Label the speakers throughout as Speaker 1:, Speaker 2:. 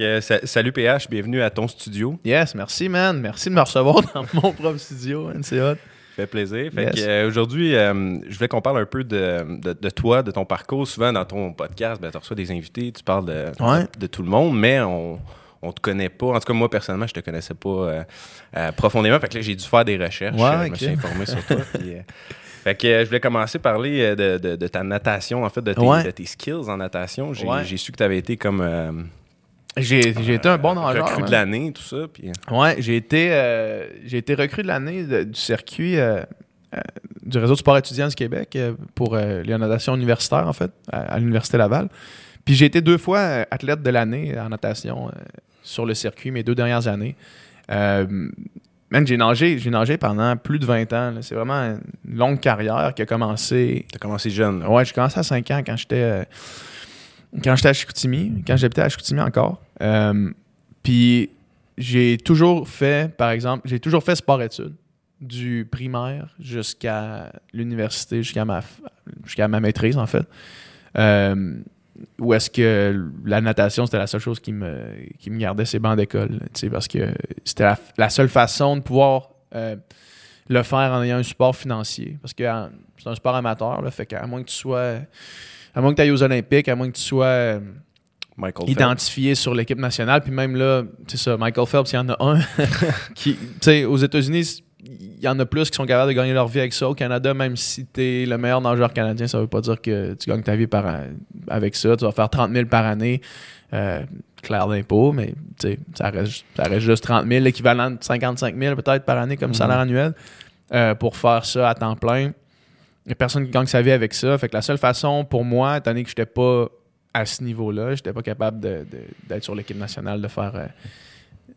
Speaker 1: Que salut PH, bienvenue à ton studio.
Speaker 2: Yes, merci, man. Merci de me recevoir dans mon propre studio, man. C'est hot.
Speaker 1: Fait plaisir. Fait
Speaker 2: Yes.
Speaker 1: euh, aujourd'hui, euh, je voulais qu'on parle un peu de, de- de toi, de ton parcours. Souvent dans ton podcast, ben, tu reçois des invités, tu parles de,
Speaker 2: Ouais.
Speaker 1: de, de tout le monde, mais on on te connaît pas. En tout cas, moi, personnellement, je te connaissais pas euh, euh, profondément. Fait que là, j'ai dû faire des recherches.
Speaker 2: Ouais,
Speaker 1: Je me suis informé sur toi. puis, euh, fait que je voulais commencer par parler de, de- de ta natation, en fait, de tes,
Speaker 2: Ouais.
Speaker 1: de tes skills en natation. J'ai
Speaker 2: Ouais.
Speaker 1: su que tu avais été comme
Speaker 2: J'ai été un bon nageur.
Speaker 1: recrue de
Speaker 2: man.
Speaker 1: l'année, tout ça. Puis,
Speaker 2: Ouais, j'ai été, euh, j'ai été recrue de l'année du circuit euh, euh, du réseau de sport étudiant du Québec euh, pour euh, les natations universitaires, en fait, à, à l'Université Laval. Puis j'ai été deux fois euh, athlète de l'année en natation euh, sur le circuit mes deux dernières années. Euh, man, j'ai nagé, j'ai nagé pendant plus de 20 ans. là. C'est vraiment une longue carrière qui a commencé
Speaker 1: tu as commencé jeune.
Speaker 2: Ouais, j'ai commencé à 5 ans quand j'étais euh, quand j'étais à Chicoutimi, quand j'habitais à Chicoutimi encore. Euh, puis j'ai toujours fait, par exemple, j'ai toujours fait sport-études du primaire jusqu'à l'université, jusqu'à ma, ma maîtrise, en fait. Euh, où est-ce que la natation, c'était la seule chose qui me, qui me gardait ces bancs d'école, parce que c'était la, seule façon de pouvoir euh, le faire en ayant un support financier. Parce que c'est un sport amateur, là, fait qu'à moins que tu sois. À moins que tu ailles aux Olympiques, à moins que tu sois euh,
Speaker 1: Phelps.
Speaker 2: identifié sur l'équipe nationale, puis même là, c'est ça, Michael Phelps, il y en a un qui, tu sais, aux États-Unis, il y en a plus qui sont capables de gagner leur vie avec ça. Au Canada, même si tu es le meilleur nageur canadien, ça veut pas dire que tu gagnes ta vie par, avec ça. Tu vas faire 30 000 par année, euh, clair d'impôt, mais tu sais, ça reste, ça reste juste 30 000, l'équivalent de 55 000 peut-être par année comme
Speaker 1: Mhm.
Speaker 2: salaire annuel, euh, pour faire ça à temps plein. Il n'y a personne qui gagne sa vie avec ça. Fait que la seule façon pour moi, étant donné que je n'étais pas à ce niveau-là, j'étais pas capable de- de- d'être sur l'équipe nationale, de faire euh,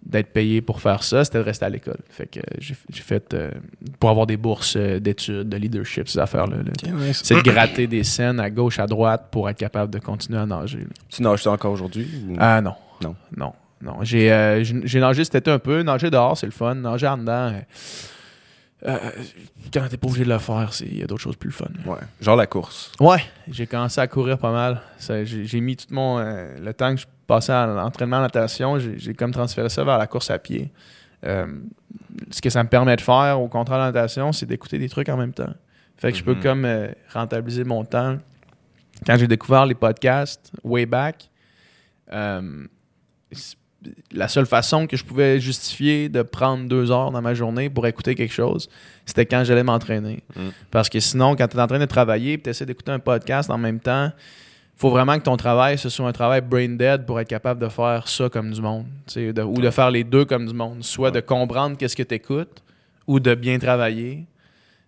Speaker 2: d'être payé pour faire ça, c'était de rester à l'école. Fait que euh, j'ai fait euh, pour avoir des bourses euh, d'études, de leadership, ces affaires-là. là.
Speaker 1: Ok, ouais,
Speaker 2: C'est de gratter des scènes à gauche, à droite pour être capable de continuer à nager. là.
Speaker 1: Tu nages encore aujourd'hui? ou-
Speaker 2: Ah non.
Speaker 1: Non.
Speaker 2: Non. Non. J'ai euh, j'ai- j'ai nagé cet été un peu. Nager dehors, c'est le fun. Nager en dedans, euh, quand t'es pas obligé de le faire, c'est- il y a d'autres choses plus fun.
Speaker 1: Ouais. Genre la course.
Speaker 2: Ouais, j'ai commencé à courir pas mal. J'ai mis tout mon euh, le temps que je passais à l'entraînement en natation, j'ai comme transféré ça vers la course à pied. Euh, ce que ça me permet de faire au contraire de la natation, c'est d'écouter des trucs en même temps. Fait que je peux
Speaker 1: Mhm.
Speaker 2: comme rentabiliser mon temps. Quand j'ai découvert les podcasts way back, la seule façon que je pouvais justifier de prendre deux heures dans ma journée pour écouter quelque chose, c'était quand j'allais m'entraîner.
Speaker 1: Mm.
Speaker 2: Parce que sinon, quand tu es en train de travailler et tu essaies d'écouter un podcast en même temps, faut vraiment que ton travail, ce soit un travail brain dead pour être capable de faire ça comme du monde. de- ou de faire les deux comme du monde. Soit de comprendre qu'est-ce que tu écoutes ou de bien travailler.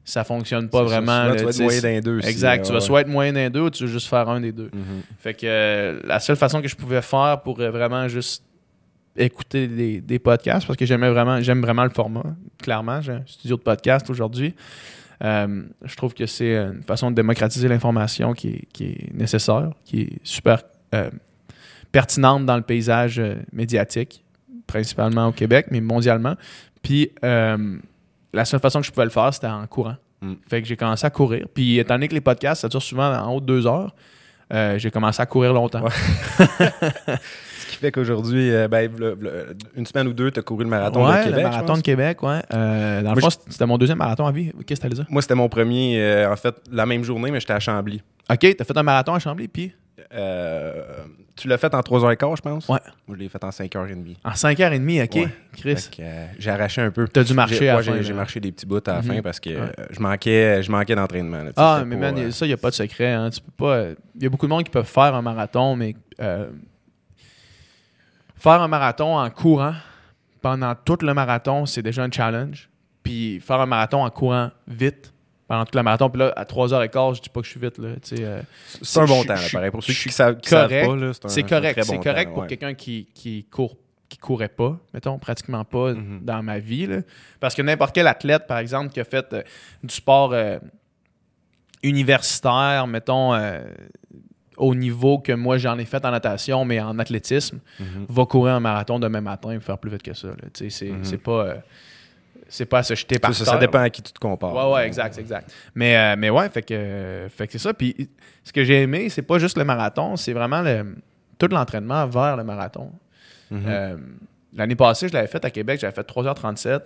Speaker 2: Ça fonctionne pas vraiment.
Speaker 1: tu vas être moyen d'un deux.
Speaker 2: Exact. tu vas
Speaker 1: ouais.
Speaker 2: soit être moyen d'un deux ou tu veux juste faire un des deux.
Speaker 1: Mhm.
Speaker 2: Fait que euh, la seule façon que je pouvais faire pour euh, vraiment juste écouter des, des podcasts, parce que j'aimais vraiment, j'aime vraiment le format, clairement. J'ai un studio de podcast aujourd'hui. Euh, je trouve que c'est une façon de démocratiser l'information qui est, qui est nécessaire, qui est super euh, pertinente dans le paysage euh, médiatique, principalement au Québec, mais mondialement. Puis la seule façon que je pouvais le faire, c'était en courant.
Speaker 1: Mm.
Speaker 2: Fait que j'ai commencé à courir. Puis étant donné que les podcasts, ça dure souvent en haut de deux heures, j'ai commencé à courir longtemps.
Speaker 1: Ouais. Qui fait qu'aujourd'hui, euh, ben, une semaine ou deux, tu as couru le marathon
Speaker 2: ouais,
Speaker 1: de Québec.
Speaker 2: le marathon de Québec, ouais. Euh, dans le fond, c'était mon deuxième marathon à vie. Qu'est-ce que t'allais dire?
Speaker 1: Moi, c'était mon premier, euh, en fait, la même journée, mais j'étais à Chambly.
Speaker 2: OK, t'as fait un marathon à Chambly, puis?
Speaker 1: Tu l'as fait en 3h15, je pense?
Speaker 2: Ouais.
Speaker 1: Moi, je l'ai fait en 5h30.
Speaker 2: en 5h30, OK,
Speaker 1: Ouais.
Speaker 2: Chris.
Speaker 1: J'ai arraché un peu.
Speaker 2: T'as dû marcher
Speaker 1: J'ai-
Speaker 2: à la fin,
Speaker 1: j'ai, marché des petits bouts à la
Speaker 2: Mhm.
Speaker 1: fin parce que
Speaker 2: Ouais.
Speaker 1: je manquais, je manquais d'entraînement. tu
Speaker 2: Ah, mais man, ça, il n'y a pas de secret. hein. Tu peux pas. Il y a beaucoup de monde qui peuvent faire un marathon, mais faire un marathon en courant pendant tout le marathon, c'est déjà un challenge. Puis faire un marathon en courant vite pendant tout le marathon, puis là, à 3h15, je dis pas que je suis vite. Là, euh,
Speaker 1: c'est un bon
Speaker 2: je-
Speaker 1: temps, là, pareil. Pour ceux qui savent, qui savent
Speaker 2: correct.
Speaker 1: pas, c'est
Speaker 2: correct. C'est
Speaker 1: bon
Speaker 2: correct
Speaker 1: temps,
Speaker 2: pour
Speaker 1: ouais.
Speaker 2: quelqu'un qui, qui court qui courait pas, mettons, pratiquement pas
Speaker 1: Mhm.
Speaker 2: dans ma vie. là. Parce que n'importe quel athlète, par exemple, qui a fait euh, du sport euh, universitaire, mettons, euh, au niveau que moi j'en ai fait en natation, mais en athlétisme,
Speaker 1: Mhm.
Speaker 2: va courir un marathon demain matin et faire plus vite que ça. C'est c'est pas. euh, c'est pas à se jeter par
Speaker 1: Ça,
Speaker 2: terre.
Speaker 1: ça dépend à qui tu te compares.
Speaker 2: Ouais, ouais, exact, exact. Mais, euh, mais ouais, fait que, fait que c'est ça. Puis ce que j'ai aimé, c'est pas juste le marathon, c'est vraiment le, tout l'entraînement vers le marathon.
Speaker 1: Mhm.
Speaker 2: Euh, L'année passée, je l'avais fait à Québec, j'avais fait 3h37,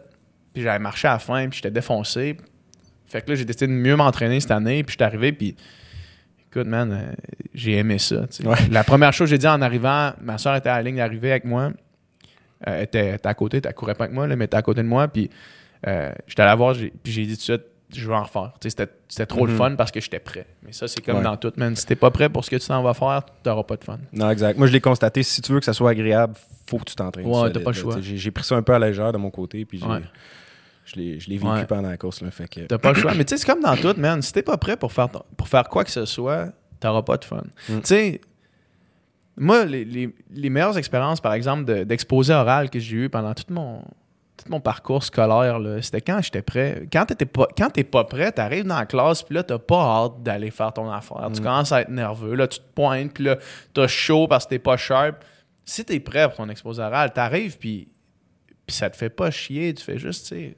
Speaker 2: puis j'avais marché à la fin, puis j'étais défoncé. Fait que là, j'ai décidé de mieux m'entraîner cette année, puis j'étais arrivé, puis écoute, man, euh, j'ai aimé ça.
Speaker 1: Ouais.
Speaker 2: La première chose que j'ai dit en arrivant, ma soeur était à la ligne d'arrivée avec moi. Euh, elle était, était à côté, elle courait pas avec moi, là, mais elle était à côté de moi, puis euh, j'étais allé la voir, puis j'ai dit tout de suite, je veux en refaire. C'était trop le
Speaker 1: Mhm.
Speaker 2: fun parce que j'étais prêt. Mais ça, c'est comme
Speaker 1: Ouais.
Speaker 2: dans tout, man. Si t'es pas prêt pour ce que tu t'en vas faire, t'auras pas de fun.
Speaker 1: Non, exact. Moi, je l'ai constaté. Si tu veux que ça soit agréable, faut que tu t'entraînes.
Speaker 2: Ouais, t'as pas le choix.
Speaker 1: J'ai j'ai pris ça un peu à la légère de mon côté, puis j'ai-
Speaker 2: Ouais.
Speaker 1: Je l'ai je l'ai vécu
Speaker 2: Ouais.
Speaker 1: pendant la course. Là, fait que...
Speaker 2: T'as pas le choix. Mais tu sais, c'est comme dans tout, man. Si t'es pas prêt pour faire, ton- pour faire quoi que ce soit, t'auras pas de fun.
Speaker 1: Mm.
Speaker 2: Tu sais, moi, les, les- les meilleures expériences, par exemple, de- d'exposé oral que j'ai eu pendant tout mon, tout mon parcours scolaire, là, c'était quand j'étais prêt. Quand t'étais pas, quand t'es pas prêt, t'arrives dans la classe, puis là, t'as pas hâte d'aller faire ton affaire. Tu
Speaker 1: Mm.
Speaker 2: commences à être nerveux. Là, tu te pointes, puis là, t'as chaud parce que t'es pas sharp. Si t'es prêt pour ton exposé oral, t'arrives, puis puis ça te fait pas chier. Tu fais juste, tu sais...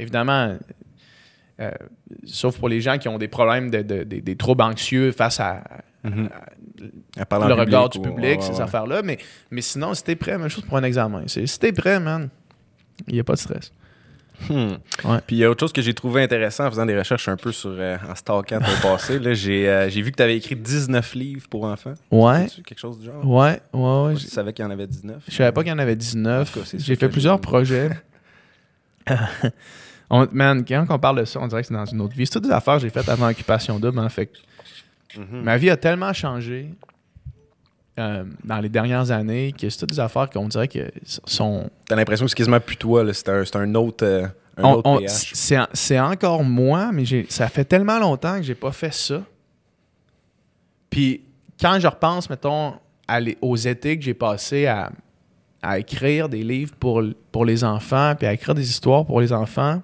Speaker 2: Évidemment, euh, sauf pour les gens qui ont des problèmes, de, de- des- des troubles anxieux face à,
Speaker 1: Mhm. À
Speaker 2: le
Speaker 1: public
Speaker 2: regard du
Speaker 1: ou-
Speaker 2: public,
Speaker 1: ouais, ouais,
Speaker 2: ces
Speaker 1: ouais.
Speaker 2: affaires-là. Mais, mais sinon, si t'es prêt, même chose pour un examen. Si t'es prêt, man, il n'y a pas de stress.
Speaker 1: Hmm.
Speaker 2: Ouais.
Speaker 1: Puis il y a autre chose que j'ai trouvé intéressant en faisant des recherches un peu sur euh, en stalkant ton passé. Là, j'ai, euh, j'ai vu que tu avais écrit 19 livres pour enfants.
Speaker 2: Ouais,
Speaker 1: quelque chose du genre?
Speaker 2: ouais, ouais. ouais.
Speaker 1: Je savais qu'il y en avait 19.
Speaker 2: Je savais pas qu'il y en avait
Speaker 1: En
Speaker 2: 19.
Speaker 1: tout cas, c'est ça
Speaker 2: J'ai fait plusieurs projets. On- man, quand on parle de ça, on dirait que c'est dans une autre vie. C'est toutes des affaires que j'ai faites avant Occupation Double. hein, fait
Speaker 1: Mhm.
Speaker 2: Ma vie a tellement changé euh, dans les dernières années que c'est toutes des affaires qu'on dirait que sont.
Speaker 1: T'as l'impression que c'est quasiment plus toi. là. C'est, un, un autre, euh, autre
Speaker 2: c'est, c'est encore moi, mais j'ai, ça fait tellement longtemps que j'ai pas fait ça. Puis quand je repense, mettons, à les- aux étés que j'ai passés à, à écrire des livres pour, pour les enfants, puis à écrire des histoires pour les enfants,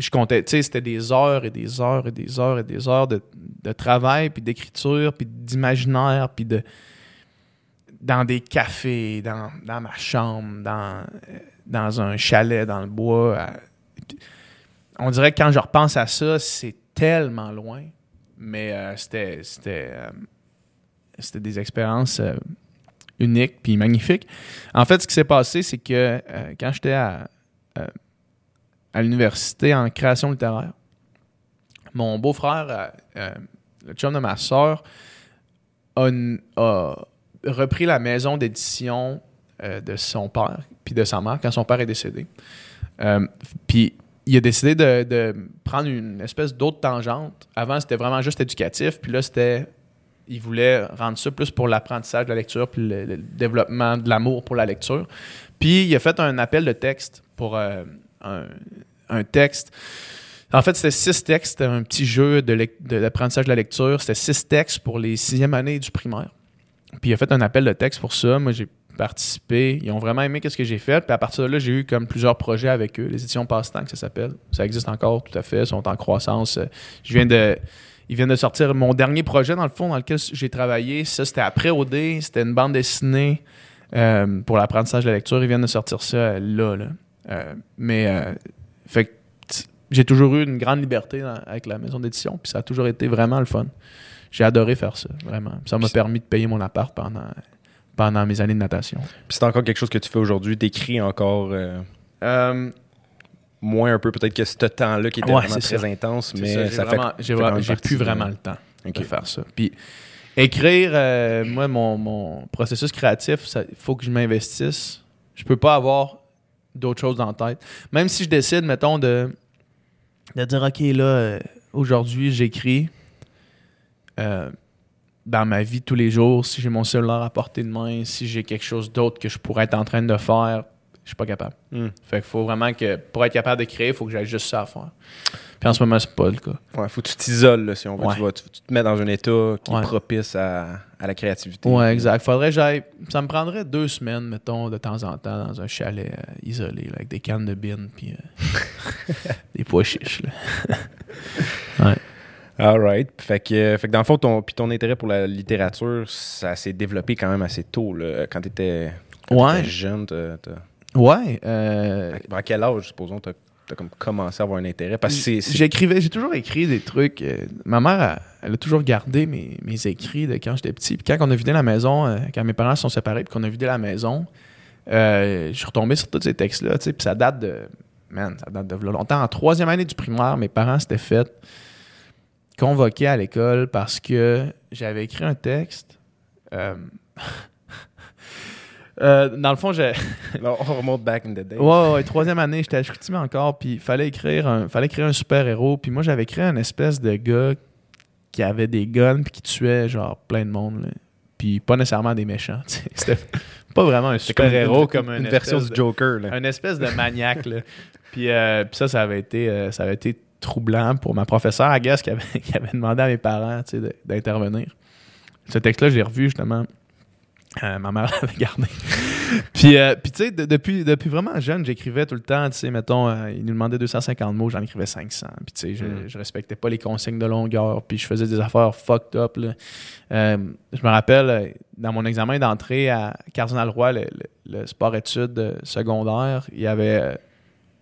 Speaker 2: je comptais, tu sais, c'était des heures et des heures et des heures et des heures de, de travail, puis d'écriture, puis d'imaginaire, puis de dans des cafés, dans, dans ma chambre, dans, dans un chalet dans le bois. on dirait que quand je repense à ça, c'est tellement loin. Mais euh, c'était, c'était, euh, c'était des expériences euh, uniques puis magnifiques. En fait, ce qui s'est passé, c'est que quand j'étais à, à l'université en création littéraire, mon beau-frère, euh, euh, le chum de ma soeur, a, repris la maison d'édition euh, de son père puis de sa mère quand son père est décédé. Puis il a décidé de, prendre une espèce d'autre tangente. Avant, c'était vraiment juste éducatif, puis là, c'était. Il voulait rendre ça plus pour l'apprentissage de la lecture, puis le, développement de l'amour pour la lecture. Puis il a fait un appel de texte pour un, texte. En fait, c'était six textes, un petit jeu de de la lecture. C'était six textes pour les sixième années du primaire. Puis il a fait un appel de texte pour ça. Moi, j'ai participé. Ils ont vraiment aimé ce que j'ai fait. Puis à partir de là, j'ai eu comme plusieurs projets avec eux. Les éditions Passe-Temps, que ça s'appelle. Ça existe encore, tout à fait. Ils sont en croissance. Je viens de... Ils viennent de sortir mon dernier projet, dans le fond, dans lequel j'ai travaillé. Ça, c'était après OD. C'était une bande dessinée euh, pour l'apprentissage de la lecture. Ils viennent de sortir ça là. Euh, mais, euh, fait que j'ai toujours eu une grande liberté dans- avec la maison d'édition. Puis ça a toujours été vraiment le fun. J'ai adoré faire ça, vraiment. Ça m'a permis de payer mon appart pendant, pendant mes années de natation.
Speaker 1: Puis c'est encore quelque chose que tu fais aujourd'hui. T'écris encore euh,
Speaker 2: Euh,
Speaker 1: moins un peu peut-être que ce temps-là qui était
Speaker 2: Ouais,
Speaker 1: vraiment très
Speaker 2: ça.
Speaker 1: intense, mais
Speaker 2: ça,
Speaker 1: ça fait-
Speaker 2: vraiment-
Speaker 1: fait
Speaker 2: j'ai plus
Speaker 1: de-
Speaker 2: vraiment le temps
Speaker 1: Ok.
Speaker 2: de faire ça. Puis écrire, euh, moi, mon, mon processus créatif, il faut que je m'investisse. Je peux pas avoir d'autres choses la tête. Même si je décide, mettons, de, de dire, OK, là, euh, aujourd'hui, j'écris euh, dans ma vie tous les jours, si j'ai mon cellulaire à portée de main, si j'ai quelque chose d'autre que je pourrais être en train de faire, suis pas capable.
Speaker 1: Hmm.
Speaker 2: Fait qu'il faut vraiment que, pour être capable de créer, il faut que j'aille juste ça à faire. Puis en ce moment, c'est pas le cas.
Speaker 1: Ouais, faut que tu t'isoles, si on veut.
Speaker 2: Ouais.
Speaker 1: Tu, vas- tu- tu te mets dans un état qui
Speaker 2: Ouais.
Speaker 1: est propice à, à la créativité.
Speaker 2: Ouais, exact. Faudrait que j'aille. Ça me prendrait deux semaines, mettons, de temps en temps, dans un chalet euh, isolé, là, avec des cannes de bin puis euh, des pois chiches. Là.
Speaker 1: All right. Fait que, euh, fait que dans le fond, ton, puis ton intérêt pour la littérature, ça s'est développé quand même assez tôt. Là, quand tu étais,
Speaker 2: Ouais.
Speaker 1: jeune. t'as-
Speaker 2: Ouais. euh,
Speaker 1: À, quel âge, supposons, t'as as comme commencé à avoir un intérêt? Parce que.
Speaker 2: J'écrivais, j'ai toujours écrit des trucs. euh, ma mère, elle, elle a toujours gardé mes, mes écrits de quand j'étais petit. Puis quand on a vidé la maison, euh, quand mes parents se sont séparés, puis qu'on a vidé la maison, je suis retombé sur tous ces textes-là. tu sais, Puis ça date de. Man, ça date de longtemps. En troisième année du primaire, mes parents s'étaient fait convoquer à l'école parce que j'avais écrit un texte. euh, dans le fond, j'ai.
Speaker 1: On remonte back in the day.
Speaker 2: Ouais, ouais, ouais, troisième année, j'étais à Chicoutimi encore, puis il fallait écrire un, fallait écrire un super-héros, puis moi j'avais écrit un espèce de gars qui avait des guns puis qui tuait genre plein de monde, là. puis pas nécessairement des méchants, tu sais. C'était pas vraiment un
Speaker 1: C'est comme
Speaker 2: super-héros
Speaker 1: une,
Speaker 2: comme
Speaker 1: une,
Speaker 2: un
Speaker 1: version du Joker. Là.
Speaker 2: un espèce de maniaque, là. Puis, euh, puis ça, ça avait été, euh, ça avait été troublant pour ma professeure, à qui avait, qui avait demandé à mes parents, tu sais, de- d'intervenir. Ce texte-là, je l'ai revu, justement. Euh, ma mère l'avait gardé. puis, euh, puis tu sais, de- depuis, depuis vraiment jeune, j'écrivais tout le temps, tu sais, mettons, euh, il nous demandait 250 mots, j'en écrivais 500. Puis, tu sais, je,
Speaker 1: Mm.
Speaker 2: je respectais pas les consignes de longueur, puis je faisais des affaires fucked up, là. Euh, je me rappelle, dans mon examen d'entrée à Cardinal Roy, le, le- le sport-études secondaire, il y avait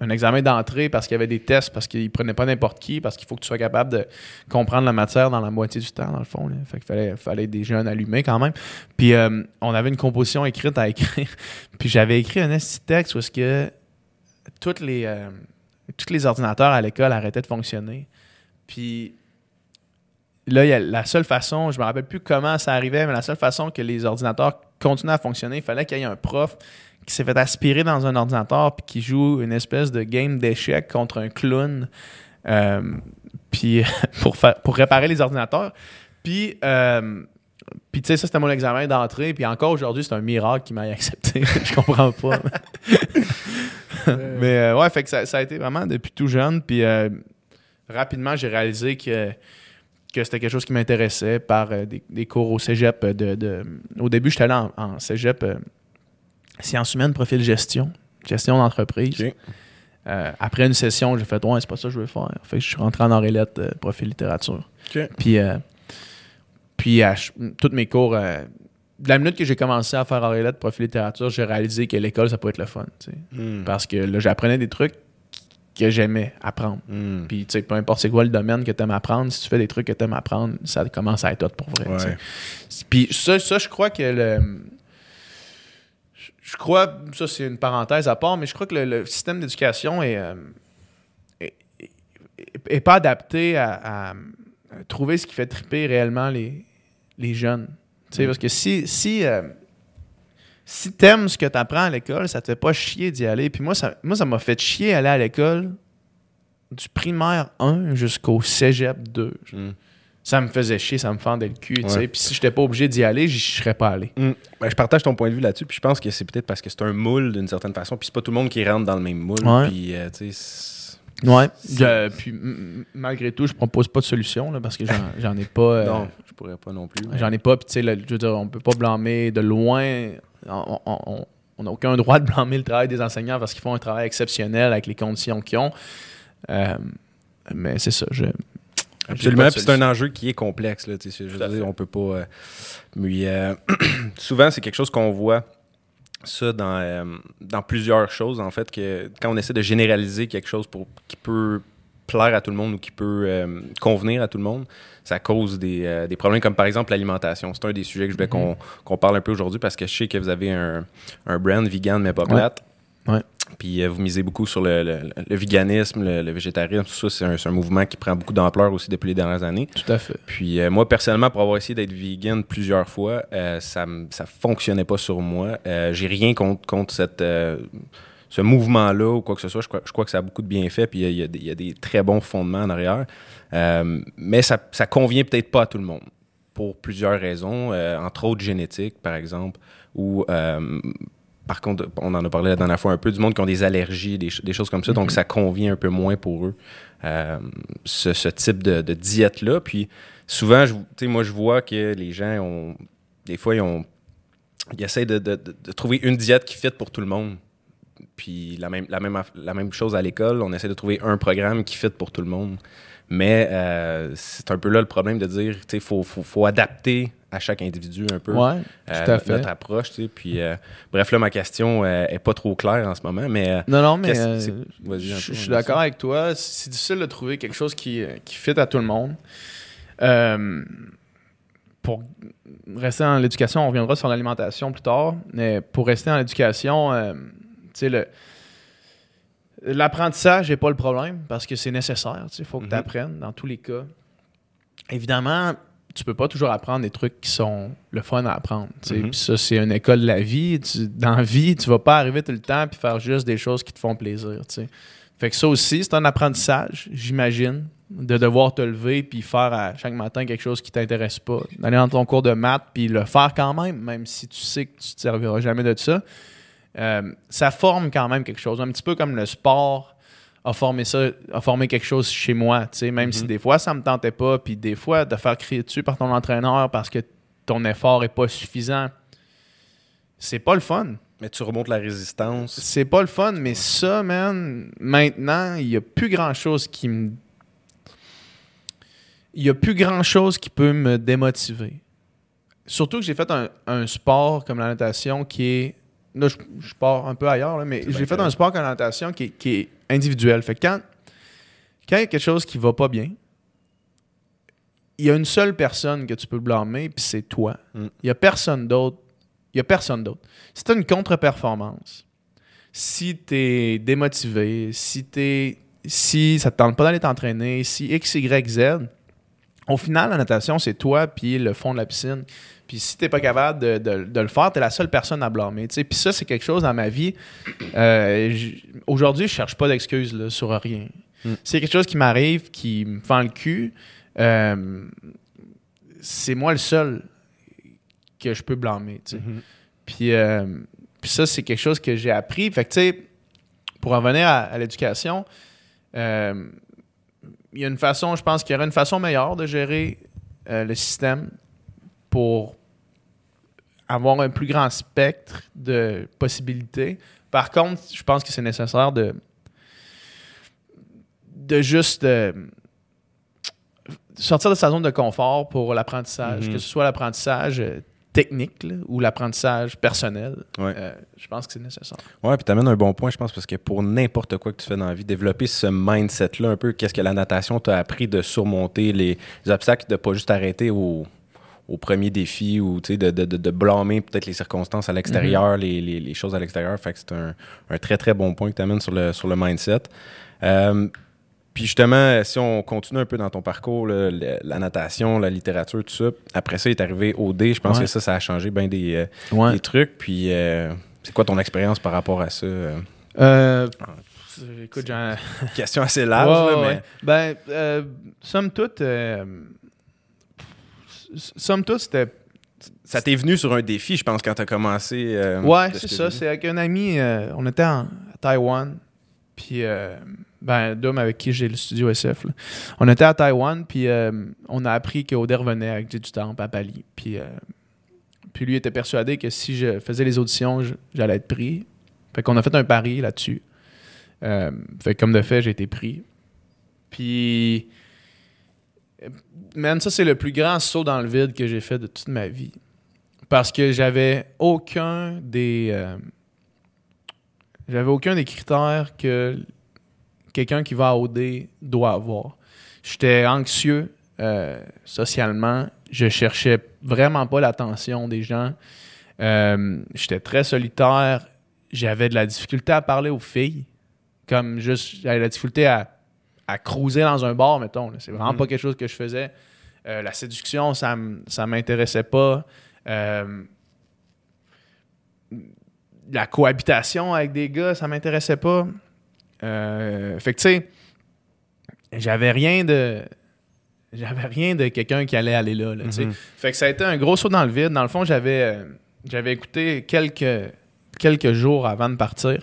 Speaker 2: un examen d'entrée parce qu'il y avait des tests, parce qu'ils prenaient pas n'importe qui, parce qu'il faut que tu sois capable de comprendre la matière dans la moitié du temps, dans le fond. Là. Fait qu'il fallait, fallait des jeunes allumés quand même. Puis euh, on avait une composition écrite à écrire. Puis j'avais écrit un petit texte où que euh, tous les ordinateurs à l'école arrêtaient de fonctionner. Puis là, la seule façon, je me rappelle plus comment ça arrivait, mais la seule façon que les ordinateurs continuaient à fonctionner, il fallait qu'il y ait un prof qui s'est fait aspirer dans un ordinateur puis qui joue une espèce de game d'échecs contre un clown euh, puis pour, faire, pour réparer les ordinateurs. Puis, euh, puis tu sais, ça, c'était mon examen d'entrée. Puis encore aujourd'hui, c'est un miracle qui m'ait accepté. Je comprends pas. Mais euh, ouais, fait que ça, ça a été vraiment depuis tout jeune. Puis rapidement, j'ai réalisé que, que c'était quelque chose qui m'intéressait par des, des cours au cégep. De, de- Au début, j'étais allé en, en cégep sciences humaines, profil gestion, gestion d'entreprise. Euh, après une session, j'ai fait Ouais, c'est pas ça que je veux faire. Fait que je suis rentré en Orélette, euh, profil littérature. Puis, euh, puis à toutes mes cours, euh, de la minute que j'ai commencé à faire Orélette, profil littérature, j'ai réalisé que l'école, ça peut être le fun.
Speaker 1: Hmm.
Speaker 2: Parce que là, j'apprenais des trucs que j'aimais apprendre.
Speaker 1: Hmm.
Speaker 2: Puis, tu sais, peu importe c'est quoi le domaine que tu aimes apprendre, si tu fais des trucs que tu aimes apprendre, ça commence à être hot pour vrai.
Speaker 1: Ouais.
Speaker 2: Puis ça, ça, je crois que le. Je- crois, ça c'est une parenthèse à part, mais je crois que le, le système d'éducation est, euh, est, est- pas adapté à, trouver ce qui fait triper réellement les, les jeunes. Tu sais,
Speaker 1: Mm.
Speaker 2: Parce que si, si, euh, si t'aimes ce que t'apprends à l'école, ça te fait pas chier d'y aller. Puis moi, ça moi, ça m'a fait chier aller à l'école du primaire 1 jusqu'au cégep 2
Speaker 1: Hmm.
Speaker 2: Ça me faisait chier, ça me fendait le cul.
Speaker 1: Ouais.
Speaker 2: Puis si j'étais pas obligé d'y aller, j'y serais pas allé.
Speaker 1: Hmm. Ben, je partage ton point de vue là-dessus, puis je pense que c'est peut-être parce que c'est un moule d'une certaine façon, puis c'est pas tout le monde qui rentre dans le même moule,
Speaker 2: Ouais.
Speaker 1: puis euh,
Speaker 2: Ouais. Malgré tout, je propose pas de solution, là, parce que j'en, ai pas. euh,
Speaker 1: Non, je pourrais pas non plus.
Speaker 2: J'en ai pas, puis tu sais, là, je veux dire, on peut pas blâmer de loin. On- n'a aucun droit de blâmer le travail des enseignants parce qu'ils font un travail exceptionnel avec les conditions qu'ils ont. Euh, mais c'est ça, je.
Speaker 1: Absolument, c'est un enjeu qui est complexe. Là, je veux dire, on peut pas. euh, mais euh, souvent, c'est quelque chose qu'on voit ça dans, euh, dans plusieurs choses, en fait, que quand on essaie de généraliser quelque chose pour, qui peut plaire à tout le monde ou qui peut euh, convenir à tout le monde, ça cause des, euh, des problèmes comme par exemple l'alimentation. C'est un des sujets que je voulais qu'on qu'on parle un peu aujourd'hui parce que je sais que vous avez un, un brand vegan mais pas plate.
Speaker 2: Ouais.
Speaker 1: Puis euh, vous misez beaucoup sur le, le- le véganisme, le, le végétarisme, tout ça, c'est un, mouvement qui prend beaucoup d'ampleur aussi depuis les dernières années.
Speaker 2: Tout à fait.
Speaker 1: Puis euh, moi, personnellement, pour avoir essayé d'être vegan plusieurs fois, euh, ça ne fonctionnait pas sur moi. J'ai rien contre, contre cette, ce mouvement-là ou quoi que ce soit. Je crois, je crois que ça a beaucoup de bienfaits, puis il y, a- il y a des- très bons fondements en arrière. Euh, mais ça, ça convient peut-être pas à tout le monde, pour plusieurs raisons, euh, entre autres génétiques, par exemple, ou... euh, par contre, on en a parlé la dernière fois un peu, du monde qui ont des allergies, des, ch- des choses comme ça, donc ça convient un peu moins pour eux, euh, ce, ce type de, de diète-là. Puis souvent, je, tu sais, moi, je vois que les gens ont. Des fois, ils ont. Ils essayent de, de- de- de trouver une diète qui fit pour tout le monde. Puis la même, la même, aff- la même chose à l'école, on essaie de trouver un programme qui fit pour tout le monde. Mais euh, c'est un peu là le problème de dire, tu sais, il faut, faut, faut adapter à chaque individu un peu.
Speaker 2: Ouais,
Speaker 1: euh,
Speaker 2: tout à fait.
Speaker 1: Notre approche, tu sais. Puis, euh, bref, là, ma question euh, est pas trop claire en ce moment, mais euh,
Speaker 2: Non, non, mais euh, je suis d'accord avec toi. C'est difficile de trouver quelque chose qui, euh, qui fit à tout le monde. Euh, pour rester dans l'éducation, on reviendra sur l'alimentation plus tard, mais pour rester dans l'éducation, euh, tu sais, le. L'apprentissage n'est pas le problème parce que c'est nécessaire. Il faut que
Speaker 1: Mhm.
Speaker 2: tu apprennes dans tous les cas. Évidemment, tu peux pas toujours apprendre des trucs qui sont le fun à apprendre. Puis ça, c'est une école de la vie. Tu- dans la vie, tu vas pas arriver tout le temps puis faire juste des choses qui te font plaisir. tu sais. Fait que ça aussi, c'est un apprentissage, j'imagine, de devoir te lever puis faire à chaque matin quelque chose qui t'intéresse pas. D'aller dans ton cours de maths puis le faire quand même, même si tu sais que tu te serviras jamais de ça. Euh, ça forme quand même quelque chose. Un petit peu comme le sport a formé ça, a formé quelque chose chez moi. tu sais, Même si des fois ça me tentait pas, puis des fois de faire crier dessus par ton entraîneur parce que ton effort est pas suffisant, c'est pas le fun.
Speaker 1: mais tu remontes la résistance.
Speaker 2: C'est pas le fun, mais ça, man, maintenant, il y a plus grand chose qui me. Il y a plus grand chose qui peut me démotiver. Surtout que j'ai fait un, un sport comme la natation qui est. Là, je, je pars un peu ailleurs, là, mais j'ai fait un sport natation qui est, qui est individuel. Fait que quand, quand il y a quelque chose qui va pas bien, il y a une seule personne que tu peux blâmer, puis c'est toi.
Speaker 1: Mm.
Speaker 2: Il y a personne d'autre. Il y a personne d'autre. Si tu as une contre-performance, si tu es démotivé, si, t'es- si ça te tente pas d'aller t'entraîner, si X, Y, Z, au final, la natation, c'est toi puis le fond de la piscine. Puis si t'es pas capable de, de- de le faire, t'es la seule personne à blâmer. tu sais. Puis ça, c'est quelque chose dans ma vie. euh, Aujourd'hui, je cherche pas d'excuses sur rien.
Speaker 1: Mm.
Speaker 2: C'est quelque chose qui m'arrive, qui me fend le cul. euh, c'est moi le seul que je peux blâmer.
Speaker 1: Mhm.
Speaker 2: Puis, euh, puis ça, c'est quelque chose que j'ai appris. Fait que, tu sais, pour en venir à, à l'éducation, il y a une façon, je pense qu'il y aurait une façon meilleure de gérer le système pour avoir un plus grand spectre de possibilités. Par contre, je pense que c'est nécessaire de, de juste euh, sortir de sa zone de confort pour l'apprentissage,
Speaker 1: Mhm.
Speaker 2: que ce soit l'apprentissage euh, technique là, ou l'apprentissage personnel.
Speaker 1: Ouais.
Speaker 2: Euh, je pense que c'est nécessaire.
Speaker 1: Ouais, puis t'amènes un bon point, je pense, parce que pour n'importe quoi que tu fais dans la vie, développer ce mindset-là, un peu, qu'est-ce que la natation t'a appris de surmonter les, les obstacles, de pas juste arrêter au, au premier défi ou de, de, de, de blâmer peut-être les circonstances à l'extérieur, les, les, les choses à l'extérieur. Fait que c'est un, un très très bon point que tu amènes sur le, sur le mindset. Euh, puis justement, si on continue un peu dans ton parcours, là, la natation, la littérature, tout ça, après ça, il est arrivé au D. Je pense
Speaker 2: Ouais.
Speaker 1: que ça, ça a changé bien des, euh,
Speaker 2: Ouais.
Speaker 1: des trucs. Puis euh, c'est quoi ton expérience par rapport à ça? euh?
Speaker 2: Euh, écoute, j'en-
Speaker 1: Question assez large,
Speaker 2: Ouais,
Speaker 1: là, mais.
Speaker 2: Ben, somme toute, euh, somme toute, c'était.
Speaker 1: ça t'est venu sur un défi, je pense, quand tu as commencé. euh,
Speaker 2: Ouais, c'est ça. C'est avec un ami. euh, on était en, à Taïwan. Puis, euh, ben, Dom avec qui j'ai le studio SF. là. On était à Taïwan. Puis, euh, on a appris qu'Oder revenait avec du Temple à Bali. Puis, puis, lui était persuadé que si je faisais les auditions, j'allais être pris. Fait qu'on a fait un pari là-dessus. Fait que comme de fait, j'ai été pris. Puis, man, ça, c'est le plus grand saut dans le vide que j'ai fait de toute ma vie. Parce que j'avais aucun des. euh, j'avais aucun des critères que quelqu'un qui va à OD doit avoir. J'étais anxieux euh, socialement. Je cherchais vraiment pas l'attention des gens. Euh, J'étais très solitaire. J'avais de la difficulté à parler aux filles. Comme juste, j'avais la difficulté à, à cruiser dans un bar, mettons. C'est vraiment
Speaker 1: Mhm.
Speaker 2: pas quelque chose que je faisais. Euh, la séduction, ça ça m'intéressait pas. Euh, la cohabitation avec des gars, ça m'intéressait pas. Euh, fait que tu sais, j'avais rien de. J'avais rien de quelqu'un qui allait aller là.
Speaker 1: Mhm.
Speaker 2: Fait que ça a été un gros saut dans le vide. Dans le fond, j'avais j'avais écouté quelques, quelques jours avant de partir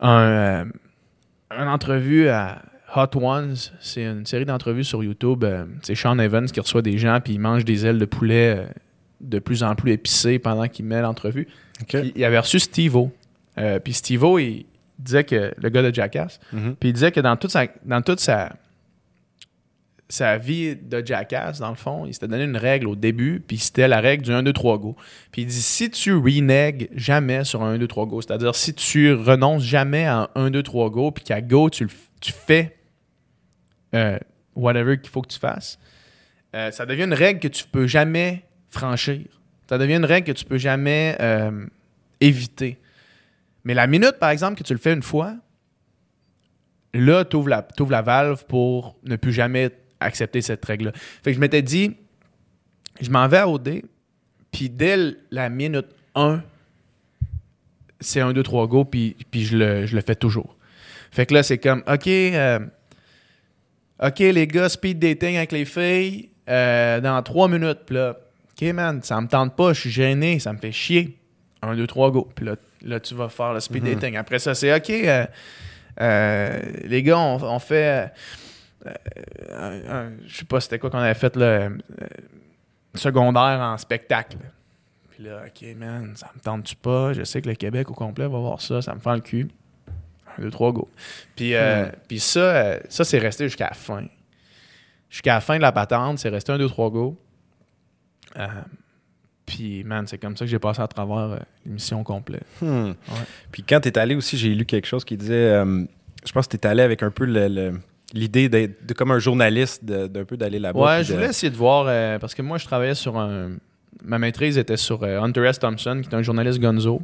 Speaker 2: un, une entrevue à Hot Ones. C'est une série d'entrevues sur YouTube. euh, c'est Sean Evans qui reçoit des gens puis il mange des ailes de poulet euh, de plus en plus épicées pendant qu'il met l'entrevue.
Speaker 1: OK.
Speaker 2: Puis il avait reçu Steve-O. Euh, puis Steve-O, il disait que le gars de Jackass, puis il disait que dans toute sa, dans toute sa, sa vie de jackass, dans le fond, il s'était donné une règle au début, puis c'était la règle du 1, 2, 3 go. Puis il dit si tu renègues jamais sur un 1, 2, 3 go, c'est-à-dire si tu renonces jamais à un 1, 2, 3 go, puis qu'à go, tu, tu fais euh, whatever qu'il faut que tu fasses, euh, ça devient une règle que tu peux jamais franchir. Ça devient une règle que tu peux jamais euh, éviter. Mais la minute, par exemple, que tu le fais une fois, là, tu ouvres la, la valve pour ne plus jamais accepter cette règle-là. Fait que je m'étais dit, je m'en vais à OD, puis dès la minute 1, c'est un, 2, 3 go, puis, puis je, le, je le fais toujours. Fait que là, c'est comme, OK, OK, les gars, speed dating avec les filles euh, dans 3 minutes. Puis là, OK, man, ça me tente pas, je suis gêné, ça me fait chier. 1, 2, 3 go. Puis là, là, tu vas faire le speed
Speaker 1: Mhm.
Speaker 2: dating. Après ça, c'est OK, euh, euh, les gars, on, on fait. un- un- je sais pas c'était quoi qu'on avait fait euh, secondaire en spectacle. Puis là, OK, man, ça me tente-tu pas? Je sais que le Québec au complet va voir ça, ça me fait le cul. Un, deux, trois, go. Puis, euh, puis ça, euh, ça c'est resté jusqu'à la fin. Jusqu'à la fin de la patente, c'est resté un, deux, trois, go. Euh, puis, man, c'est comme ça que j'ai passé à travers euh, l'émission complète.
Speaker 1: Hmm. Puis quand tu es allé aussi, j'ai lu quelque chose qui disait, euh, je pense que tu es allé avec un peu le- le- l'idée d'être comme un journaliste, d'un peu d'aller là-bas.
Speaker 2: Ouais, je
Speaker 1: de-
Speaker 2: voulais essayer de voir, euh, parce que moi, je travaillais sur un. Ma maîtrise était sur euh, Hunter S. Thompson, qui est un journaliste gonzo.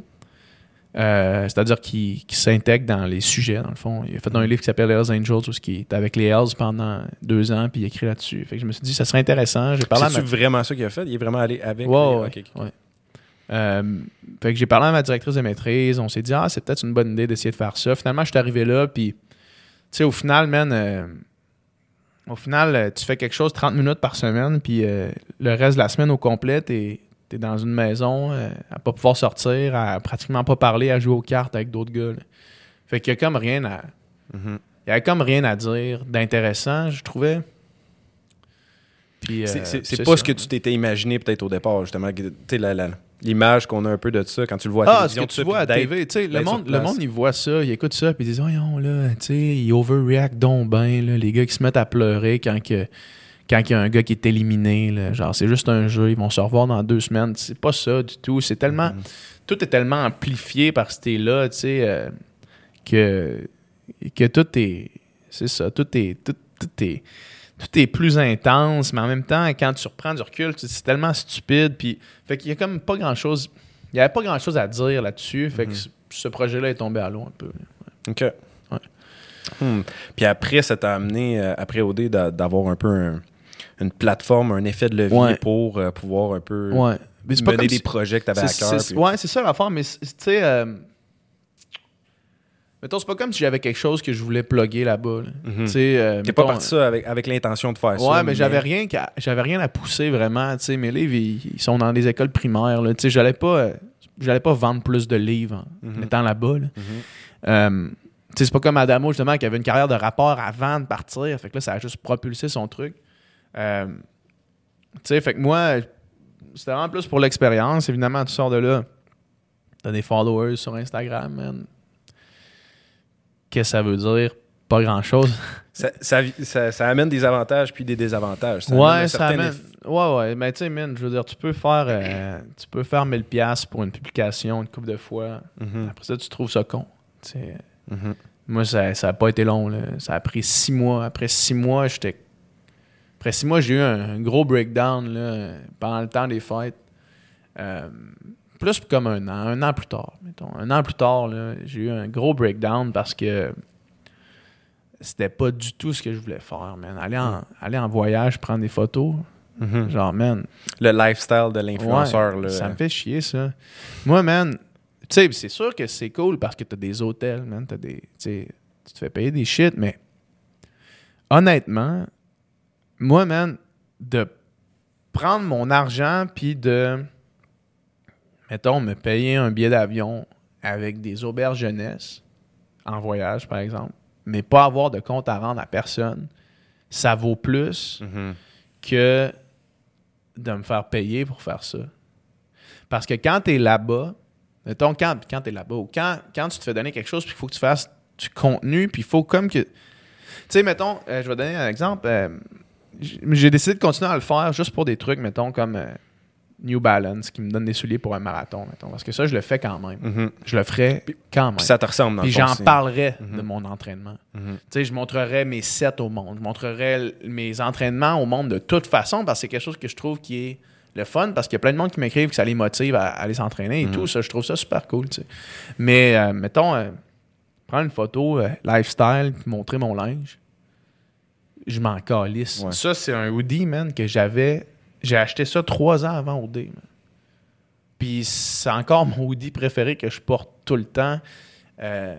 Speaker 2: Euh, C'est-à-dire qui, qui s'intègre dans les sujets, dans le fond. Il a fait un livre qui s'appelle Hells Angels, où il est avec les Hells pendant deux ans, puis il écrit là-dessus. Fait que je me suis dit, ça serait intéressant. J'ai parlé
Speaker 1: C'est
Speaker 2: ma...
Speaker 1: vraiment ça qu'il a fait? Il est vraiment allé avec?
Speaker 2: Ouais,
Speaker 1: les-
Speaker 2: ouais, ouais. Euh, fait que j'ai parlé à ma directrice de maîtrise. On s'est dit, ah, c'est peut-être une bonne idée d'essayer de faire ça. Finalement, je suis arrivé là, puis, tu sais, au final, man, euh, au final, tu fais quelque chose 30 minutes par semaine, puis le reste de la semaine au complet, t'es dans une maison, euh, à pas pouvoir sortir, à pratiquement pas parler, à jouer aux cartes avec d'autres gars. là. Fait qu'il y a comme rien à.
Speaker 1: Mhm.
Speaker 2: Il y avait comme rien à dire d'intéressant, je trouvais. Puis, euh,
Speaker 1: C'est- pas
Speaker 2: ça.
Speaker 1: ce que tu t'étais imaginé peut-être au départ, justement. tu sais, la- la- L'image qu'on a un peu de ça quand tu le vois à la
Speaker 2: Ah, ce
Speaker 1: télévision.
Speaker 2: tu
Speaker 1: ça,
Speaker 2: vois à TV, tu sais, le monde, le monde, il voit ça, il écoute ça, puis il dit, voyons, là, tu sais, il overreact donc ben, là, les gars qui se mettent à pleurer quand que, quand il y a un gars qui est éliminé, là, genre, c'est juste un jeu, ils vont se revoir dans deux semaines. C'est pas ça du tout. C'est tellement,
Speaker 1: Mhm.
Speaker 2: tout est tellement amplifié par ce t'es là, tu sais, euh, que, que tout est, c'est ça, tout est, tout, tout est, tout est plus intense, mais en même temps, quand tu reprends du recul, c'est tellement stupide, puis, fait qu'il y a comme pas grand chose, il y avait pas grand chose à dire là-dessus, fait que
Speaker 1: Mhm.
Speaker 2: ce- ce projet-là est tombé à l'eau un peu.
Speaker 1: OK. Hmm. Puis après, ça t'a amené, euh, après OD, d'a- d'avoir un peu un- une plateforme, un effet de levier
Speaker 2: Ouais.
Speaker 1: pour euh, pouvoir un peu
Speaker 2: Ouais. Mais c'est pas
Speaker 1: mener des
Speaker 2: si-
Speaker 1: projets que t'avais à
Speaker 2: C'est-
Speaker 1: cœur. puis-
Speaker 2: Ouais, c'est ça l'affaire, mais tu sais. euh, mettons, c'est pas comme si j'avais quelque chose que je voulais plugger là-bas. là. Tu euh,
Speaker 1: T'es pas parti ça avec, avec l'intention de faire ça.
Speaker 2: Ouais, mais j'avais rien, j'avais rien à pousser vraiment. Tu mes livres, ils, ils sont dans des écoles primaires. Tu j'allais pas, euh, j'allais pas vendre plus de livres en
Speaker 1: Mhm.
Speaker 2: étant là-bas. là.
Speaker 1: Mhm.
Speaker 2: Euh, tu sais, c'est pas comme Adamo, justement, qui avait une carrière de rapport avant de partir. Fait que là, ça a juste propulsé son truc. Euh, tu sais, fait que moi, c'était vraiment plus pour l'expérience. Évidemment, tu sors de là, t'as des followers sur Instagram, man. Qu'est-ce que ça veut dire? Pas grand-chose.
Speaker 1: Ça, ça, ça- ça amène des avantages puis des désavantages. Ça
Speaker 2: ouais, ça amène... Ouais, ouais. Mais tu sais, man, je veux dire, tu peux faire, euh, tu peux faire 1000$ piastres pour une publication une couple de fois.
Speaker 1: Mhm.
Speaker 2: Après ça, tu trouves ça con. Sais,
Speaker 1: Mhm.
Speaker 2: Moi, ça n'a pas été long. là. Ça a pris six mois. Après six mois, j'étais. Après six mois, j'ai eu un, un gros breakdown là, pendant le temps des fêtes. Euh, plus comme un an, un an plus tard, mettons. Un an plus tard, j'ai eu un gros breakdown parce que c'était pas du tout ce que je voulais faire, man. Aller en, aller en voyage, prendre des photos,
Speaker 1: Mhm.
Speaker 2: genre, man,
Speaker 1: Le lifestyle de l'influenceur.
Speaker 2: Ouais,
Speaker 1: là.
Speaker 2: Ça me fait chier, ça. Moi, man, tu sais, c'est sûr que c'est cool parce que t'as des hôtels, man. T'as des, tu te fais payer des shit, mais honnêtement, moi, man, de prendre mon argent puis de, mettons, me payer un billet d'avion avec des auberges jeunesse en voyage, par exemple, mais pas avoir de compte à rendre à personne, ça vaut plus
Speaker 1: Mhm.
Speaker 2: que de me faire payer pour faire ça. Parce que quand tu es là-bas, mettons, quand, quand tu es là-bas, ou quand, quand tu te fais donner quelque chose, puis il faut que tu fasses du contenu, puis il faut comme que. Tu sais, mettons, euh, je vais donner un exemple. euh, j'ai décidé de continuer à le faire juste pour des trucs, mettons, comme euh, New Balance, qui me donne des souliers pour un marathon, mettons. Parce que ça, je le fais quand même.
Speaker 1: Mhm.
Speaker 2: Je le ferais quand même.
Speaker 1: Puis ça te ressemble dans
Speaker 2: Puis j'en
Speaker 1: Mhm.
Speaker 2: de mon entraînement.
Speaker 1: Mhm.
Speaker 2: Tu sais, je montrerais mes sets au monde. Je montrerais l- mes entraînements au monde de toute façon parce que c'est quelque chose que je trouve qui est le fun parce qu'il y a plein de monde qui m'écrivent que ça les motive à, à aller s'entraîner et tout. Ça, je trouve ça super cool, tu sais. Mais, euh, mettons, euh, prendre une photo lifestyle puis montrer mon linge, je m'en calisse.
Speaker 1: Ouais.
Speaker 2: Ça, c'est un hoodie, man, que j'avais... J'ai acheté ça trois ans avant OD, man. Puis c'est encore mon hoodie préféré que je porte tout le temps. Euh,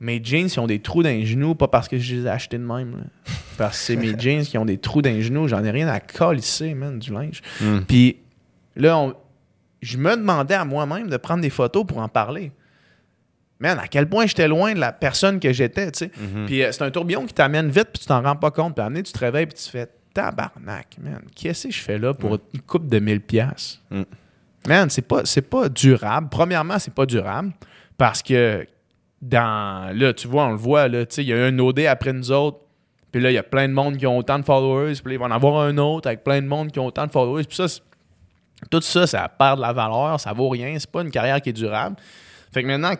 Speaker 2: mes jeans, ils ont des trous dans les genoux, pas parce que je les ai achetés de même. là. Parce que c'est mes jeans qui ont des trous dans les genoux. J'en ai rien à calisser, man, du linge.
Speaker 1: Mhm.
Speaker 2: Puis là, on- je me demandais à moi-même de prendre des photos pour en parler. Man, à quel point j'étais loin de la personne que j'étais, tu sais.
Speaker 1: Mhm.
Speaker 2: Puis euh, c'est un tourbillon qui t'amène vite, puis tu t'en rends pas compte. Puis donné, tu te réveilles, puis tu fais tabarnak, man. Qu'est-ce que je fais là pour
Speaker 1: Mm.
Speaker 2: une coupe de 1000 pièces
Speaker 1: Mm.
Speaker 2: Man, c'est pas, c'est pas durable. Premièrement, c'est pas durable parce que dans. Là, tu vois, on le voit, là, tu sais, il y a un OD après nous autres. Puis là, il y a plein de monde qui ont autant de followers. Puis là, il va en avoir un autre avec plein de monde qui ont autant de followers. Puis ça, tout ça, ça perd de la valeur, ça vaut rien. C'est pas une carrière qui est durable. Fait que maintenant,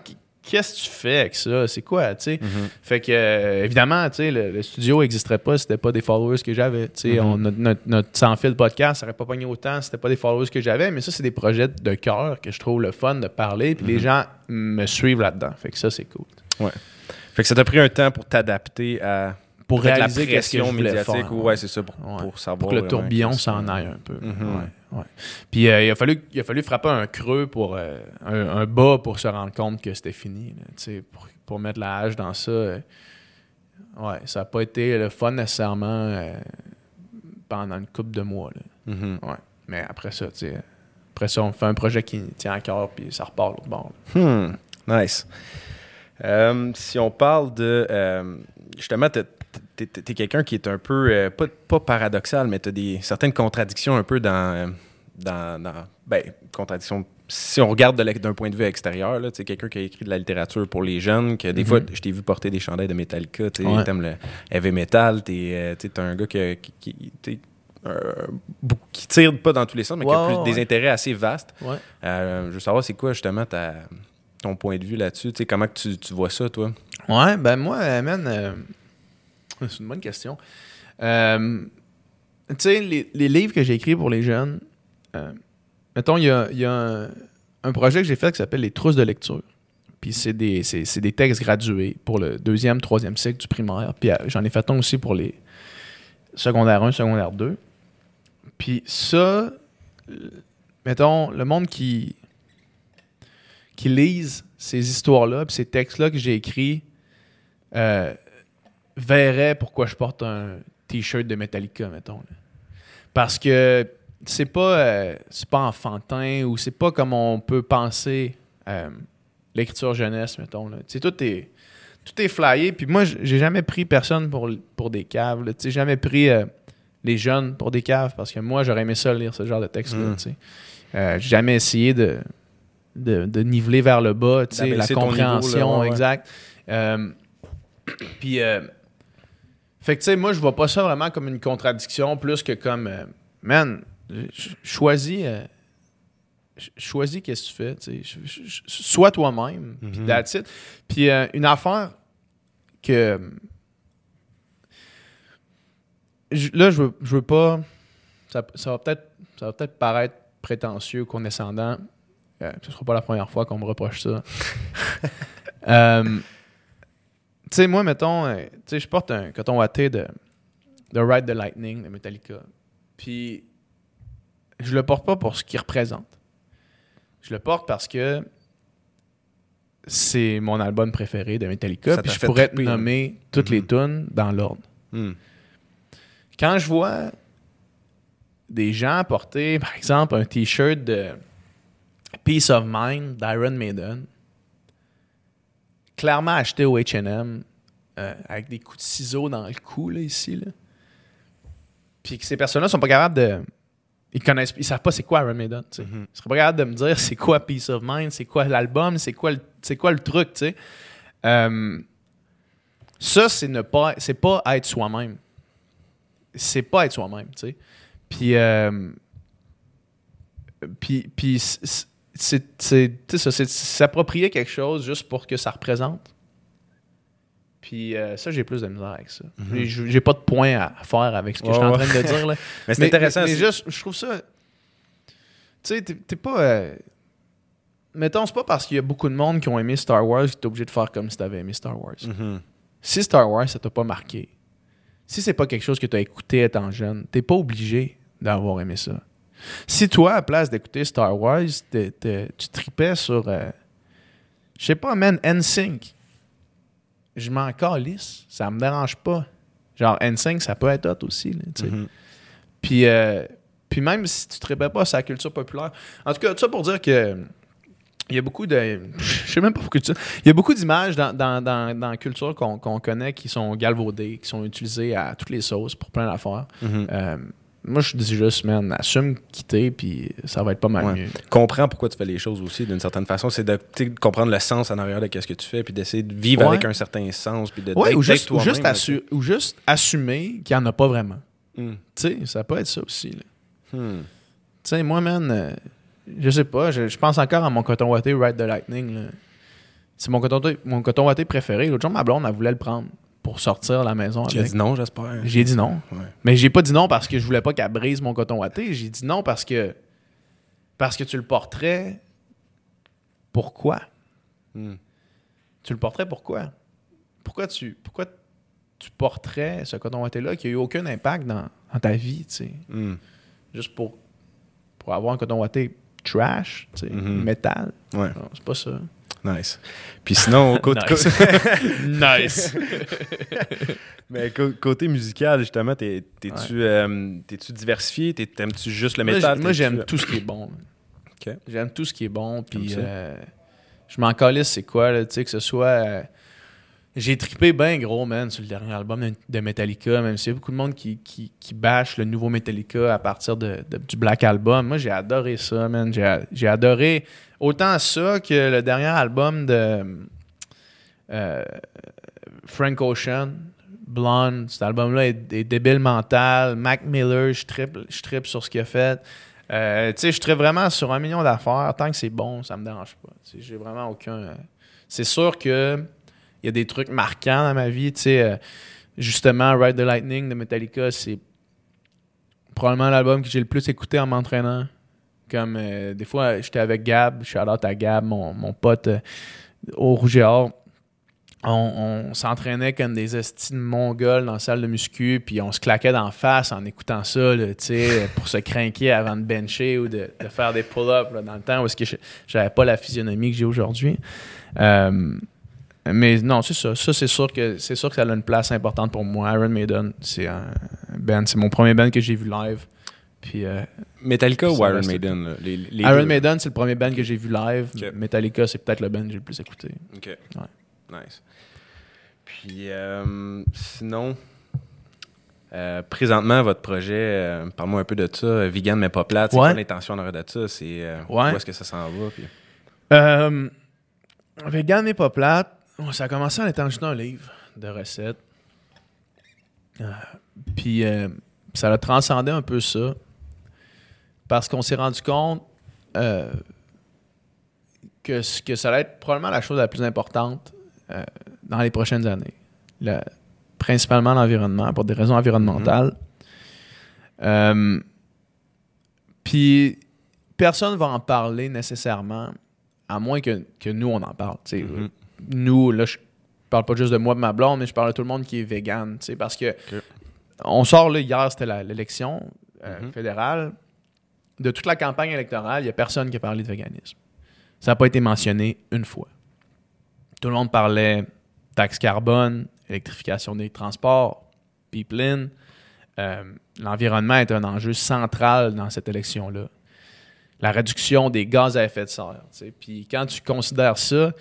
Speaker 2: qu'est-ce que tu fais avec ça? C'est quoi, tu sais?
Speaker 1: Mhm.
Speaker 2: Fait que, euh, évidemment, tu sais, le, le studio n'existerait pas si c'était pas des followers que j'avais. Tu sais,
Speaker 1: Mhm.
Speaker 2: notre, sans fil podcast, ça n'aurait pas pogné autant si c'était pas des followers que j'avais. Mais ça, c'est des projets de cœur que je trouve le fun de parler. Puis
Speaker 1: Mhm.
Speaker 2: les gens me suivent là-dedans. Fait que ça, c'est cool.
Speaker 1: Fait que ça t'a pris un temps pour t'adapter à
Speaker 2: Pour réaliser
Speaker 1: la
Speaker 2: que
Speaker 1: médiatique.
Speaker 2: faire.
Speaker 1: ouais, c'est ça, pour,
Speaker 2: Ouais.
Speaker 1: pour savoir.
Speaker 2: Pour que le tourbillon s'en aille un peu.
Speaker 1: Mhm.
Speaker 2: Ouais, ouais. Puis euh, il, a fallu, il a fallu frapper un creux pour euh, un, un bas pour se rendre compte que c'était fini. là. Pour, pour mettre la hache dans ça. euh, ouais, ça n'a pas été le fun nécessairement pendant une couple de mois. là.
Speaker 1: Mhm.
Speaker 2: Ouais. Mais après ça, après ça, on fait un projet qui tient à cœur, puis ça repart l'autre bord.
Speaker 1: Hmm, nice. Si on parle de. justement, t'es t'es- t'es quelqu'un qui est un peu. euh, pas, pas paradoxal, mais tu as des, certaines contradictions un peu dans. euh, dans, dans- ben, contradictions. Si on regarde d'un point de vue extérieur, là, tu sais, quelqu'un qui a écrit de la littérature pour les jeunes, que des
Speaker 2: Mhm.
Speaker 1: fois, je t'ai vu porter des chandails de Metallica, tu
Speaker 2: Ouais.
Speaker 1: t'aimes le heavy metal, t'es euh, tu t'es un gars que- qui, qui, euh, qui tire pas dans tous les sens, mais qui a plus,
Speaker 2: ouais.
Speaker 1: des intérêts assez vastes.
Speaker 2: Ouais.
Speaker 1: Euh, je veux savoir, c'est quoi justement ta, ton point de vue là-dessus? Tu comment que tu, tu vois ça, toi?
Speaker 2: Ouais, ben moi, man, euh, c'est une bonne question. Euh, tu sais, les, livres que j'ai écrits pour les jeunes, euh, mettons, il y a, un, projet que j'ai fait qui s'appelle Les trousses de lecture. Puis c'est des, c'est, des textes gradués pour le deuxième, troisième cycle du primaire. Puis euh, j'en ai fait un aussi pour les secondaire 1, secondaire 2. Puis ça, mettons, le monde qui, qui lise ces histoires-là, puis ces textes-là que j'ai écrits, verrait pourquoi je porte un t-shirt de Metallica, mettons. là. Parce que c'est pas, euh, c'est pas enfantin ou c'est pas comme on peut penser euh, l'écriture jeunesse, mettons. Là. Tout est, tout est flyé. Puis moi, j'ai jamais pris personne pour, pour des caves. là. Jamais pris euh, les jeunes pour des caves parce que moi, j'aurais aimé ça lire ce genre de texte-là.
Speaker 1: Mm.
Speaker 2: j'ai jamais essayé de, de, de niveler vers le bas, la
Speaker 1: niveau, là,
Speaker 2: compréhension,
Speaker 1: ouais, ouais.
Speaker 2: exact. Puis, euh, fait que tu sais, moi, je vois pas ça vraiment comme une contradiction, plus que comme, euh, man, ch- choisis, euh, ch- choisis qu'est-ce que tu fais, tu sais, ch- ch- ch- sois toi-même, puis
Speaker 1: Mhm.
Speaker 2: that's it. Puis euh, une affaire que, je- là, je veux, je veux pas, ça, ça va peut-être, ça va peut-être paraître prétentieux, condescendant. Euh, ce sera pas la première fois qu'on me reproche ça. Euh, tu sais, moi, mettons, euh, tu sais, je porte un coton watté de, de Ride the Lightning de Metallica. Puis, je le porte pas pour ce qu'il représente. Je le porte parce que c'est mon album préféré de Metallica.
Speaker 1: Ça
Speaker 2: Puis je pourrais te
Speaker 1: triper, hein.
Speaker 2: nommer toutes les
Speaker 1: Mhm.
Speaker 2: tunes dans l'ordre.
Speaker 1: Hmm.
Speaker 2: Quand je vois des gens porter, par exemple, un t-shirt de Peace of Mind d'Iron Maiden, clairement acheté au HM, avec des coups de ciseaux dans le cou, là, ici, là. puis que ces personnes-là sont pas capables de. Ils connaissent, ils savent pas c'est quoi Iron Maiden, tu sais.
Speaker 1: Mhm.
Speaker 2: Ils seraient pas capables de me dire c'est quoi Peace of Mind, c'est quoi l'album, c'est quoi, le- c'est quoi le truc, tu sais. Euh, ça, c'est ne pas, c'est pas être soi-même. c'est pas être soi-même, tu sais. Puis, euh, puis, puis c'est- s'approprier quelque chose juste pour que ça représente. Puis euh, ça, j'ai plus de misère avec ça. J'ai- J'ai pas de point à faire avec ce que
Speaker 1: Ouais,
Speaker 2: je suis en train de dire. Là.
Speaker 1: Mais c'est intéressant.
Speaker 2: Mais, mais
Speaker 1: c'est-
Speaker 2: juste, je trouve ça. Tu sais, t'es t'es pas. euh, Mettons, c'est pas parce qu'il y a beaucoup de monde qui ont aimé Star Wars que t'es obligé de faire comme si t'avais aimé Star Wars.
Speaker 1: Mhm.
Speaker 2: Si Star Wars, ça t'a pas marqué, si c'est pas quelque chose que t'as écouté étant jeune, t'es pas obligé d'avoir aimé ça. Si toi, à place d'écouter Star Wars, tu tripais sur. euh, je sais pas, man, NSYNC. Je m'en calisse. Ça me dérange pas. Genre, NSYNC, ça peut être hot aussi. là, tu sais.
Speaker 1: Mhm.
Speaker 2: Puis, euh, puis même si tu traites pas sa culture populaire. En tout cas, tout ça pour dire que il y a beaucoup de. Je sais même pas pourquoi tu Il y a beaucoup d'images dans, dans, dans, dans la culture qu'on connaît qui sont galvaudées, qui sont utilisées à toutes les sauces pour plein d'affaires.
Speaker 1: Mhm.
Speaker 2: Euh, moi, je dis juste, man, assume quitter, puis ça va être pas mal
Speaker 1: Ouais.
Speaker 2: mieux.
Speaker 1: comprends pourquoi tu fais les choses aussi d'une certaine façon c'est de comprendre le sens en arrière de ce que tu fais puis d'essayer de vivre
Speaker 2: Ouais.
Speaker 1: avec un certain sens puis de
Speaker 2: Ouais, ou juste, ou, juste
Speaker 1: là,
Speaker 2: assu- ou juste assumer qu'il n'y en a pas vraiment.
Speaker 1: Mm.
Speaker 2: Tu sais, ça peut être ça aussi.
Speaker 1: Hmm.
Speaker 2: Tu sais, moi, man, euh, je sais pas, je, je pense encore à mon coton watté Ride the Lightning. C'est mon coton, mon coton watté préféré. L'autre jour, ma blonde, elle voulait le prendre pour sortir la maison. avec.
Speaker 1: dit non j'espère
Speaker 2: J'ai dit non.
Speaker 1: Ouais.
Speaker 2: Mais j'ai pas dit non parce que je voulais pas qu'elle brise mon coton watté. J'ai dit non parce que parce que tu le porterais. Pourquoi?
Speaker 1: Hmm.
Speaker 2: Tu le porterais pourquoi? Pourquoi tu, pourquoi tu porterais ce coton watté-là qui a eu aucun impact dans, dans ta vie, tu sais?
Speaker 1: Hmm.
Speaker 2: Juste pour, pour avoir un coton watté trash, tu sais,
Speaker 1: Mhm.
Speaker 2: métal.
Speaker 1: ouais
Speaker 2: c'est pas ça.
Speaker 1: Nice puis sinon côté,
Speaker 2: Nice. nice.
Speaker 1: mais côté musical justement t'es- t'es-tu euh, t'es-tu diversifié? T'aimes-tu juste le métal?
Speaker 2: moi, j'aime tout ce qui est bon. J'aime tout ce qui est bon. Puis euh, je m'en calisse, c'est quoi, là, tu sais, que ce soit. J'ai trippé bien gros, man, sur le dernier album de- Metallica, même s'il y a beaucoup de monde qui, qui, bâche le nouveau Metallica à partir de, du Black Album. Moi, j'ai adoré ça, man. J'ai, adoré autant ça que le dernier album de euh, Frank Ocean, Blonde. Cet album-là est, débile mental. Mac Miller, je trippe, je trippe sur ce qu'il a fait. Euh, tu sais, je trippe vraiment sur un million d'affaires. Tant que c'est bon, ça me dérange pas. J'ai vraiment aucun. euh, C'est sûr que il y a des trucs marquants dans ma vie. Tu sais, euh, justement, Ride the Lightning de Metallica, c'est probablement l'album que j'ai le plus écouté en m'entraînant. Comme euh, des fois, j'étais avec Gab, shout out à Gab, mon, mon pote euh, au Rouge et Or. On, s'entraînait comme des estimes mongols dans la salle de muscu, puis on se claquait d'en face en écoutant ça, là, pour se craquer avant de bencher ou de, faire des pull-ups dans le temps est-ce que je- j'avais pas la physionomie que j'ai aujourd'hui. Mais non, c'est ça. Ça, c'est sûr que c'est sûr que ça a une place importante pour moi. Iron Maiden, c'est un band, c'est mon premier band que j'ai vu live. Puis euh,
Speaker 1: Metallica ou Iron Maiden là? les, les
Speaker 2: Iron
Speaker 1: deux.
Speaker 2: Maiden, c'est le premier band que j'ai vu live. Metallica, c'est peut-être le band que j'ai le plus écouté.
Speaker 1: Ok. Nice. Puis, euh, sinon, euh, présentement, votre projet, parle-moi un peu de ça. Vegan, mais pas plate. C'est
Speaker 2: Ouais.
Speaker 1: quoi l'intention en de ça? C'est
Speaker 2: Ouais.
Speaker 1: où est-ce que ça s'en va? Puis...
Speaker 2: Vegan mais pas plate, ça a commencé en étant juste un livre de recettes. Euh, puis euh, ça a transcendé un peu ça. Parce qu'on s'est rendu compte euh, que, ce- que ça allait être probablement la chose la plus importante dans les prochaines années. Le- principalement l'environnement, pour des raisons environnementales. Euh, puis personne ne va en parler nécessairement, à moins que, que nous, on en parle. tu sais. Nous, là, je parle pas juste de moi et ma blonde, mais je parle de tout le monde qui est vegan. Parce que on sort, là, hier, c'était l'élection euh,
Speaker 1: Mhm.
Speaker 2: fédérale. De toute la campagne électorale, il n'y a personne qui a parlé de véganisme. Ça n'a pas été mentionné une fois. Tout le monde parlait taxe carbone, électrification des transports, pipeline. Euh, L'environnement est un enjeu central dans cette élection-là. La réduction des gaz à effet de serre. Puis quand tu considères ça,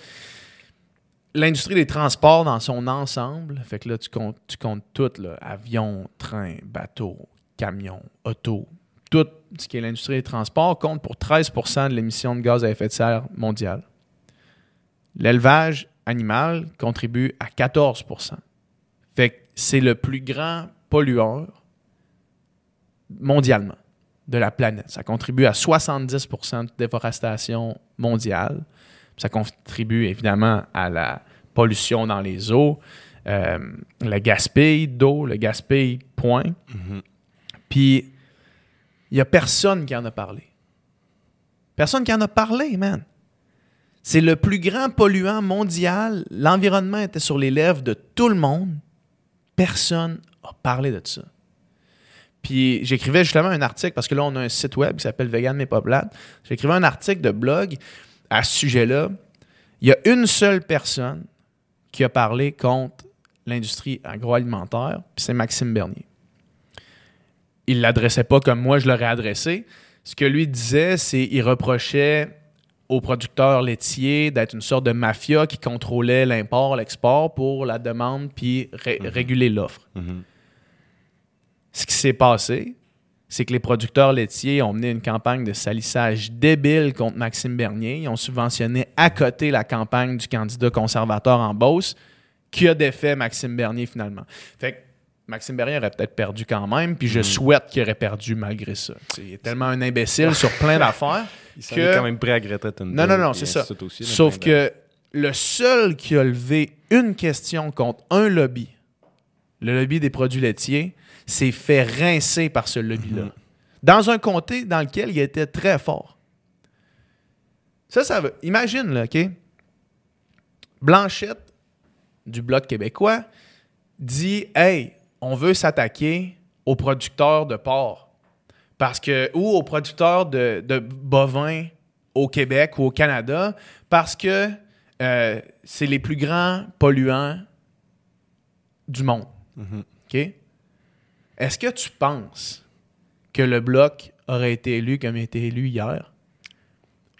Speaker 2: l'industrie des transports dans son ensemble, fait que là, tu comptes, tout, là, avion, train, bateau, camion, auto, tout ce qui est l'industrie des transports compte pour 13% de l'émission de gaz à effet de serre mondiale. L'élevage animal contribue à 14% Fait que c'est le plus grand pollueur mondialement de la planète. Ça contribue à 70% de déforestation mondiale. Ça contribue évidemment à la pollution dans les eaux, euh, le gaspille d'eau, le gaspille point. Puis, il n'y a personne qui en a parlé. Personne qui en a parlé, man. C'est le plus grand polluant mondial. L'environnement était sur les lèvres de tout le monde. Personne n'a parlé de ça. Puis j'écrivais justement un article, parce que là, on a un site web qui s'appelle Vegan mais pas plate. J'écrivais un article de blog à ce sujet-là. Il y a une seule personne qui a parlé contre l'industrie agroalimentaire, puis c'est Maxime Bernier. Il ne l'adressait pas comme moi je l'aurais adressé. Ce que lui disait, c'est qu'il reprochait aux producteurs laitiers d'être une sorte de mafia qui contrôlait l'import, l'export pour la demande puis ré- réguler l'offre. Ce qui s'est passé, c'est que les producteurs laitiers ont mené une campagne de salissage débile contre Maxime Bernier. Ils ont subventionné à côté la campagne du candidat conservateur en Beauce, qui a défait Maxime Bernier finalement? Fait que Maxime Bernier aurait peut-être perdu quand même, puis je souhaite qu'il aurait perdu malgré ça. T'sais, il est tellement un imbécile sur plein d'affaires
Speaker 1: Il s'en
Speaker 2: que...
Speaker 1: est quand même prêt à Greta Thunberg.
Speaker 2: Non, non, non, c'est ça.
Speaker 1: aussi,
Speaker 2: Sauf que le seul qui a levé une question contre un lobby, le lobby des produits laitiers, s'est fait rincer par ce lobby-là.
Speaker 1: Mhm.
Speaker 2: Dans un comté dans lequel il était très fort. Ça, ça veut. Imagine, là, OK? Blanchette, du Bloc québécois, dit Hey, on veut s'attaquer aux producteurs de porc. Parce que, ou aux producteurs de, de bovins au Québec ou au Canada, parce que euh, c'est les plus grands polluants du monde. OK? Est-ce que tu penses que le Bloc aurait été élu comme il a été élu hier?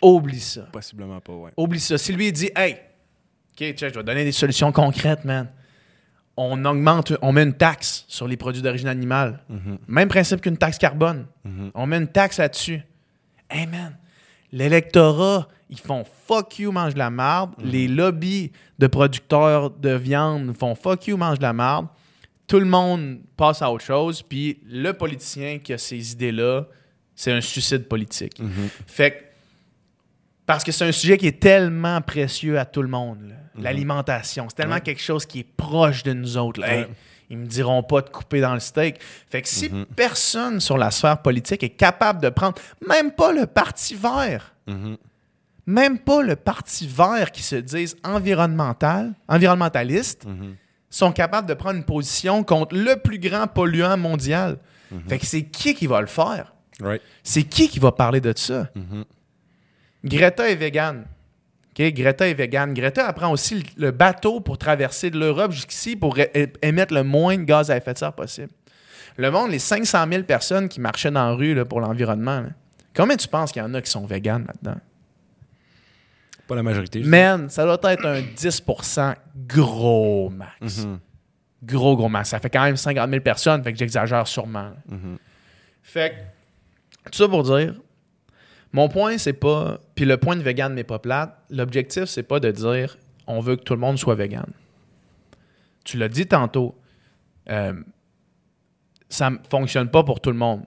Speaker 2: Oublie ça.
Speaker 1: Possiblement pas, ouais.
Speaker 2: Oublie ça. Si lui il dit Hey, OK, je vais donner des solutions concrètes, man. On augmente, on met une taxe sur les produits d'origine animale. Même principe qu'une taxe carbone. On met une taxe là-dessus. Hey, man, l'électorat, ils font fuck you, mange de la marde. Les lobbies de producteurs de viande font fuck you, mange de la marde. Tout le monde passe à autre chose. Puis le politicien qui a ces idées-là, c'est un suicide politique. Fait que parce que c'est un sujet qui est tellement précieux à tout le monde. là. L'alimentation. C'est tellement
Speaker 1: Ouais.
Speaker 2: quelque chose qui est proche de nous autres. là. Hey,
Speaker 1: Ouais.
Speaker 2: ils me diront pas de couper dans le steak. Fait que si personne sur la sphère politique est capable de prendre, même pas le parti vert, même pas le parti vert qui se disent environnemental, environnementaliste, sont capables de prendre une position contre le plus grand polluant mondial. Fait que c'est qui qui va le faire?
Speaker 1: Right.
Speaker 2: C'est qui qui va parler de ça? Greta est végane. Greta est végane. Greta apprend aussi le, bateau pour traverser de l'Europe jusqu'ici pour émettre le moins de gaz à effet de serre possible. Le monde, les 500 000 personnes qui marchaient dans la rue là, pour l'environnement, combien tu penses qu'il y en a qui sont véganes là-dedans?
Speaker 1: Pas la majorité.
Speaker 2: Man, ça doit être un 10% gros max.
Speaker 1: Mhm.
Speaker 2: Gros, gros max. Ça fait quand même 50 000 personnes, fait que j'exagère sûrement. là. Fait que, tout ça pour dire, mon point, c'est pas. Puis le point de vegan mais pas plate, l'objectif, c'est pas de dire on veut que tout le monde soit vegan. Tu l'as dit tantôt, euh, ça ne fonctionne pas pour tout le monde.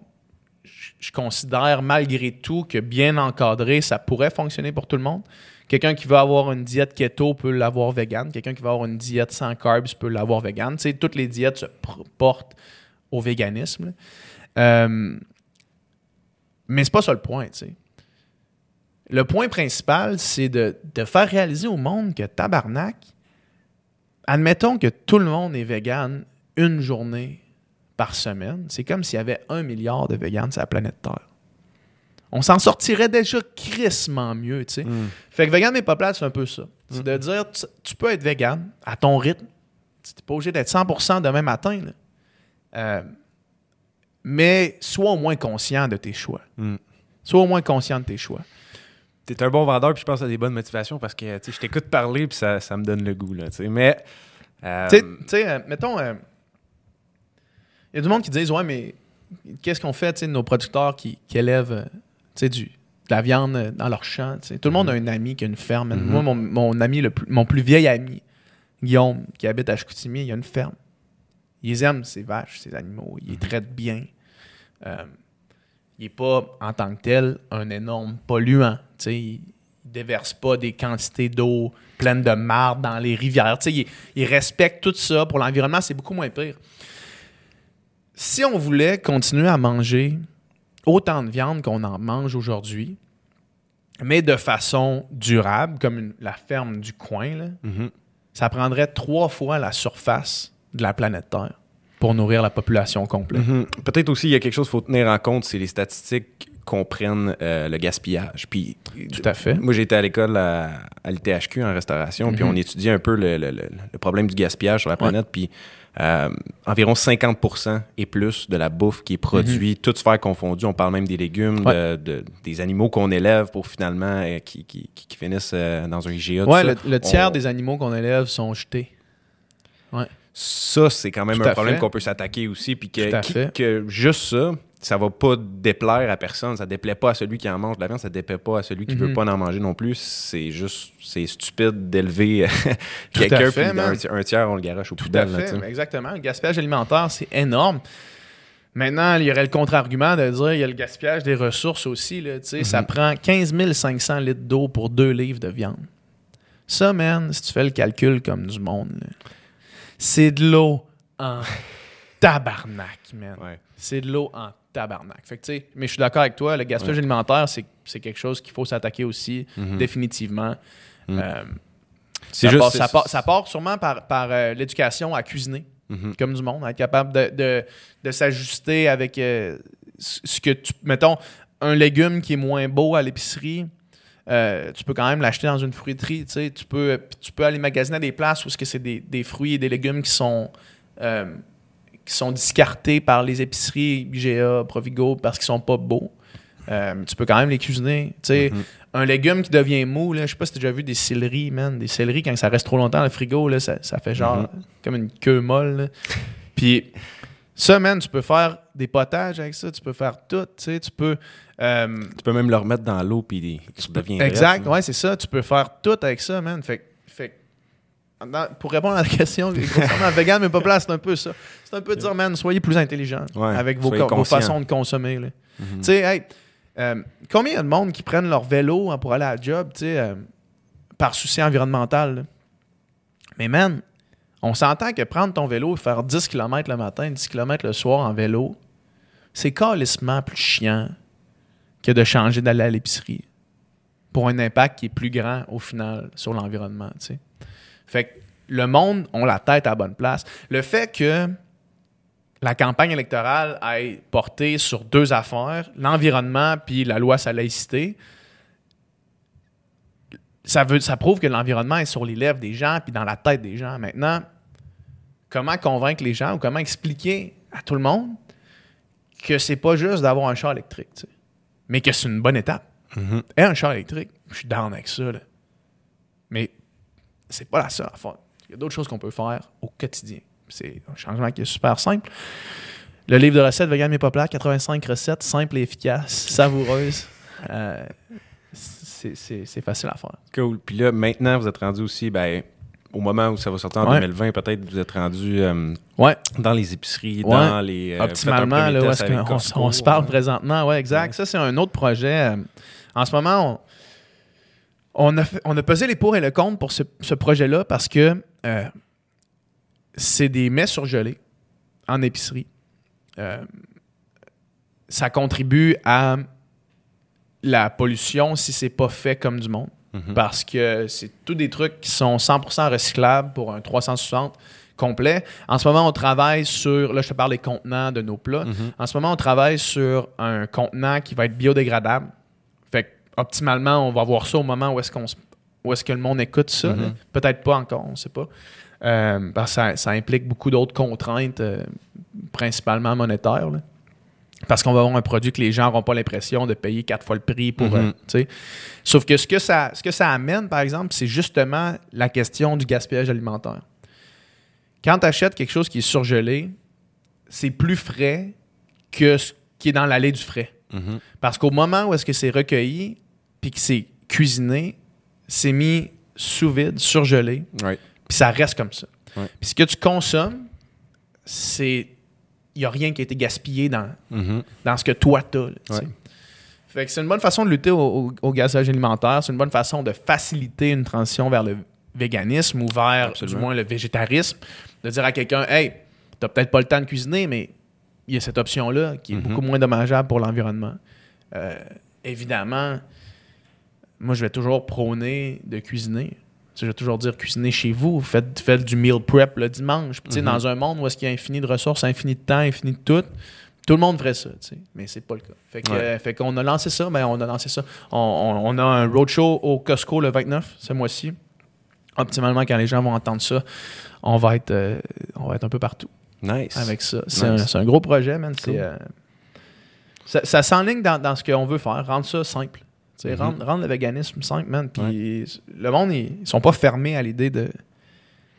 Speaker 2: Je- Je considère malgré tout que bien encadré, ça pourrait fonctionner pour tout le monde. Quelqu'un qui veut avoir une diète keto peut l'avoir vegan. Quelqu'un qui veut avoir une diète sans carbs peut l'avoir vegan. Toutes les diètes se portent au véganisme. Euh, mais c'est pas ça le point. Le point principal, c'est de, de faire réaliser au monde que tabarnak, admettons que tout le monde est vegan une journée par semaine, c'est comme s'il y avait un milliard de vegans sur la planète Terre. On s'en sortirait déjà crissement mieux, tu sais. Fait que vegan n'est pas plate, c'est un peu ça. C'est de dire, tu, tu peux être vegan à ton rythme. Tu n'es pas obligé d'être 100% demain matin. là. Euh, mais sois au moins conscient de tes choix.
Speaker 1: Mm.
Speaker 2: Sois au moins conscient de tes choix.
Speaker 1: T'es un bon vendeur, puis je pense à des bonnes motivations parce que tu je t'écoute parler, puis ça, ça me donne le goût. Là, tu mais. euh,
Speaker 2: Tu sais- tu sais, euh, mettons, il y a du monde qui disent Ouais, mais qu'est-ce qu'on fait, tu de nos producteurs qui, qui élèvent euh, tu sais, du, de la viande dans leur champ? Tout le monde a un ami qui a une ferme.
Speaker 1: Mhm.
Speaker 2: Moi, mon, mon ami, le plus- mon plus vieil ami, Guillaume, qui habite à Chicoutimi, il a une ferme. Il aime ses vaches, ses animaux. Il les traite bien. euh, il n'est pas, en tant que tel, un énorme polluant. Tu sais, il ne déverse pas des quantités d'eau pleines de marde dans les rivières. Il, il respecte tout ça. Pour l'environnement, c'est beaucoup moins pire. Si on voulait continuer à manger autant de viande qu'on en mange aujourd'hui, mais de façon durable, comme une- la ferme du coin, là,
Speaker 1: Mhm.
Speaker 2: ça prendrait trois fois la surface de la planète Terre pour nourrir la population complète.
Speaker 1: Mhm. Peut-être aussi, il y a quelque chose qu'il faut tenir en compte, c'est les statistiques comprennent euh, le gaspillage. Puis,
Speaker 2: Tout à fait.
Speaker 1: Moi, j'étais à l'école à, à l'ITHQ en restauration, puis
Speaker 2: Mhm.
Speaker 1: on étudiait un peu le, le- le- le problème du gaspillage sur la planète. Puis euh, environ 50 et plus de la bouffe qui est produite, toutes sphères confondues, on parle même des légumes,
Speaker 2: Mhm. Ouais.
Speaker 1: de- de- des animaux qu'on élève pour finalement euh, qui, qui- qui- qui finissent euh, dans un IGA.
Speaker 2: Ouais,
Speaker 1: ça.
Speaker 2: le, le tiers
Speaker 1: On-
Speaker 2: des animaux qu'on élève sont jetés.
Speaker 1: Ça, c'est quand même un
Speaker 2: à
Speaker 1: problème qu'on peut s'attaquer aussi. Puis que,
Speaker 2: à
Speaker 1: qui- que juste ça, ça va pas déplaire à personne. Ça déplaît pas à celui qui en mange de la viande, ça déplaît pas à celui qui
Speaker 2: Mhm.
Speaker 1: veut pas en manger non plus. C'est juste, c'est stupide d'élever
Speaker 2: à
Speaker 1: quelqu'un, puis un, un tiers, on le garoche au
Speaker 2: Tout à
Speaker 1: poubelle.
Speaker 2: fait,
Speaker 1: sais.
Speaker 2: exactement. Le gaspillage alimentaire, c'est énorme. Maintenant, il y aurait le contre-argument de dire il y a le gaspillage des ressources aussi. Là, Ça prend 15 500 litres d'eau pour deux livres de viande. Ça, man, si tu fais le calcul comme du monde, là, c'est de l'eau en tabarnak, man.
Speaker 1: Ouais.
Speaker 2: C'est de l'eau en tabarnak. Fait que, tu sais, mais je suis d'accord avec toi, le gaspillage alimentaire, c'est c'est quelque chose qu'il faut s'attaquer aussi, définitivement. Euh,
Speaker 1: C'est
Speaker 2: ça,
Speaker 1: juste-
Speaker 2: part, ça,
Speaker 1: c'est-
Speaker 2: part, ça part sûrement par, par euh, l'éducation à cuisiner,
Speaker 1: Mhm.
Speaker 2: comme du monde, à être capable de, de, de s'ajuster avec euh, ce ce que tu. Mettons, un légume qui est moins beau à l'épicerie. Euh, tu peux quand même l'acheter dans une fruiterie, tu sais. Tu peux, tu peux aller magasiner à des places où c'est des, des fruits et des légumes qui sont euh, qui sont discartés par les épiceries IGA, Provigo parce qu'ils sont pas beaux. Euh, tu peux quand même les cuisiner. Tu sais,
Speaker 1: Mhm.
Speaker 2: un légume qui devient mou, là, je sais pas si tu as déjà vu des céleris, man. Des céleris, quand ça reste trop longtemps dans le frigo, là, ça, ça fait genre
Speaker 1: Mhm.
Speaker 2: comme une queue molle. là. Puis ça, man, tu peux faire des potages avec ça, tu peux faire tout. Tu sais, tu peux. euh,
Speaker 1: Tu peux même le remettre dans l'eau, puis il devient
Speaker 2: exact, ouais, c'est ça. Tu peux faire tout avec ça, man. Fait, que- fait dans- pour répondre à la question, concernant vegan mais pas plat, c'est un peu ça. C'est un peu de dire, man, soyez plus intelligent
Speaker 1: Ouais,
Speaker 2: avec vos, vos façons de consommer. là.
Speaker 1: Mhm.
Speaker 2: Tu sais, hey, euh, combien il y a de monde qui prennent leur vélo hein, pour aller à la job, tu sais, euh, par souci environnemental? là? Mais man, on s'entend que prendre ton vélo et faire 10 km le matin, 10 km le soir en vélo, c'est calissement plus chiant que de changer d'aller à l'épicerie pour un impact qui est plus grand au final sur l'environnement, tu. Fait que le monde ont la tête à bonne place. Le fait que la campagne électorale ait porté sur deux affaires, l'environnement puis la loi sur ça, veut, ça prouve que l'environnement est sur les lèvres des gens puis dans la tête des gens. Maintenant, comment convaincre les gens ou comment expliquer à tout le monde que c'est pas juste d'avoir un char électrique, tu sais, mais que c'est une bonne étape?
Speaker 1: Mhm.
Speaker 2: Et un char électrique, je suis down avec ça. là. Mais c'est pas la seule affaire. Il y a d'autres choses qu'on peut faire au quotidien. C'est un changement qui est super simple. Le livre de recettes Vegan mais pas plat, 85 recettes simples et efficaces, savoureuses. Euh, c'est- facile à faire.
Speaker 1: Cool. Puis là, maintenant, vous êtes rendu aussi, ben, au moment où ça va sortir en
Speaker 2: Ouais.
Speaker 1: 2020, peut-être vous êtes rendu euh,
Speaker 2: Ouais,
Speaker 1: dans les épiceries,
Speaker 2: Ouais.
Speaker 1: dans les. euh,
Speaker 2: optimalement, là, où on,
Speaker 1: Costco.
Speaker 2: on se parle présentement? Ouais, exact. Ça, c'est un autre projet. Euh, En ce moment, on, on a, on a pesé les pour et le contre pour ce, ce projet-là parce que euh, c'est des mets surgelés en épicerie. Euh, ça contribue à la pollution si c'est pas fait comme du monde.
Speaker 1: Mhm.
Speaker 2: Parce que c'est tous des trucs qui sont 100% recyclables pour un 360 complet. En ce moment, on travaille sur, là je te parle des contenants de nos plats.
Speaker 1: Mhm.
Speaker 2: En ce moment, on travaille sur un contenant qui va être biodégradable. Fait que, optimalement, on va voir ça au moment où est-ce qu'on se- où est-ce que le monde écoute ça.
Speaker 1: Mhm.
Speaker 2: Peut-être pas encore, on ne sait pas. Euh, parce que ça, ça implique beaucoup d'autres contraintes, euh, principalement monétaires. là. Parce qu'on va avoir un produit que les gens n'auront pas l'impression de payer quatre fois le prix pour. Euh, sais. Sauf que ce que, ça, ce que ça amène, par exemple, c'est justement la question du gaspillage alimentaire. Quand tu achètes quelque chose qui est surgelé, c'est plus frais que ce qui est dans l'allée du frais.
Speaker 1: Mhm.
Speaker 2: Parce qu'au moment où est-ce que c'est recueilli, puis que c'est cuisiné, c'est mis sous vide, surgelé,
Speaker 1: Ouais.
Speaker 2: puis ça reste comme ça. Puis ce que tu consommes, c'est il n'y a rien qui a été gaspillé dans,
Speaker 1: Mhm.
Speaker 2: dans ce que toi t'as.
Speaker 1: Ouais.
Speaker 2: Fait que c'est une bonne façon de lutter au, au- au gaspillage alimentaire. C'est une bonne façon de faciliter une transition vers le véganisme ou vers,
Speaker 1: Absolument.
Speaker 2: du moins, le végétarisme. De dire à quelqu'un, hey, t'as peut-être pas le temps de cuisiner, mais il y a cette option-là qui est
Speaker 1: Mhm.
Speaker 2: beaucoup moins dommageable pour l'environnement. Euh, évidemment, moi, je vais toujours prôner de cuisiner. Je vais toujours dire cuisiner chez vous. Faites, faites du meal prep le dimanche. Puis,
Speaker 1: Mhm.
Speaker 2: Dans un monde où est-ce qu'il y a infini de ressources, infini de temps, infini de tout, tout le monde ferait ça. Mais c'est pas le cas. Fait
Speaker 1: Ouais.
Speaker 2: qu'on a lancé ça. Ben, on a lancé ça. On, on- on a un roadshow au Costco le 29, ce mois-ci. Optimalement, quand les gens vont entendre ça, on va être, euh, on va être un peu partout
Speaker 1: Nice.
Speaker 2: avec ça. C'est
Speaker 1: Nice.
Speaker 2: un, gros projet, man.
Speaker 1: Cool.
Speaker 2: euh, ça, ça s'enligne dans, dans ce qu'on veut faire, rendre ça simple.
Speaker 1: Mhm.
Speaker 2: rendre, rendre le véganisme simple, man. Puis le monde, ils, ils sont pas fermés à l'idée de.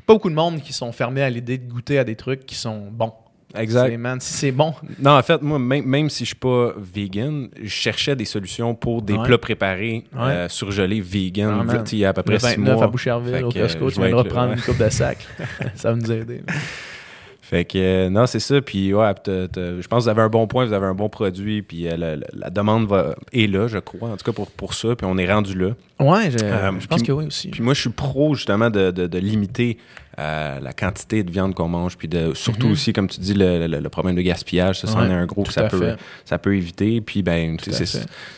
Speaker 2: Pas beaucoup de monde qui sont fermés à l'idée de goûter à des trucs qui sont bons.
Speaker 1: Exact.
Speaker 2: Man, si c'est bon,
Speaker 1: Non, en fait, moi, même, même si je suis pas vegan, je cherchais des solutions pour des
Speaker 2: Ouais.
Speaker 1: plats préparés,
Speaker 2: Ouais.
Speaker 1: euh, surgelés, vegan,
Speaker 2: Ah,
Speaker 1: il y a à peu près six
Speaker 2: 29
Speaker 1: mois.
Speaker 2: à Boucherville, au Costco,
Speaker 1: je
Speaker 2: tu
Speaker 1: vais
Speaker 2: viendras
Speaker 1: être là,
Speaker 2: prendre
Speaker 1: ouais.
Speaker 2: une coupe de sac. ça va nous aider.
Speaker 1: Fait que, euh, non, c'est ça. Puis, ouais, t'as- t'as- je pense que vous avez un bon point, vous avez un bon produit, puis euh, la, demande va, est là, je crois, en tout cas pour, pour ça, puis on est rendu là.
Speaker 2: Ouais, je,
Speaker 1: Euh,
Speaker 2: je pense
Speaker 1: puis-
Speaker 2: que oui aussi.
Speaker 1: Puis moi, je suis pro, justement, de, de- de limiter la quantité de viande qu'on mange, puis de, surtout
Speaker 2: Mhm.
Speaker 1: aussi, comme tu dis, le, le- le problème de gaspillage, ça, c'en
Speaker 2: Ouais,
Speaker 1: est un gros que ça peut,
Speaker 2: fait.
Speaker 1: ça peut éviter. Puis, ben, c'est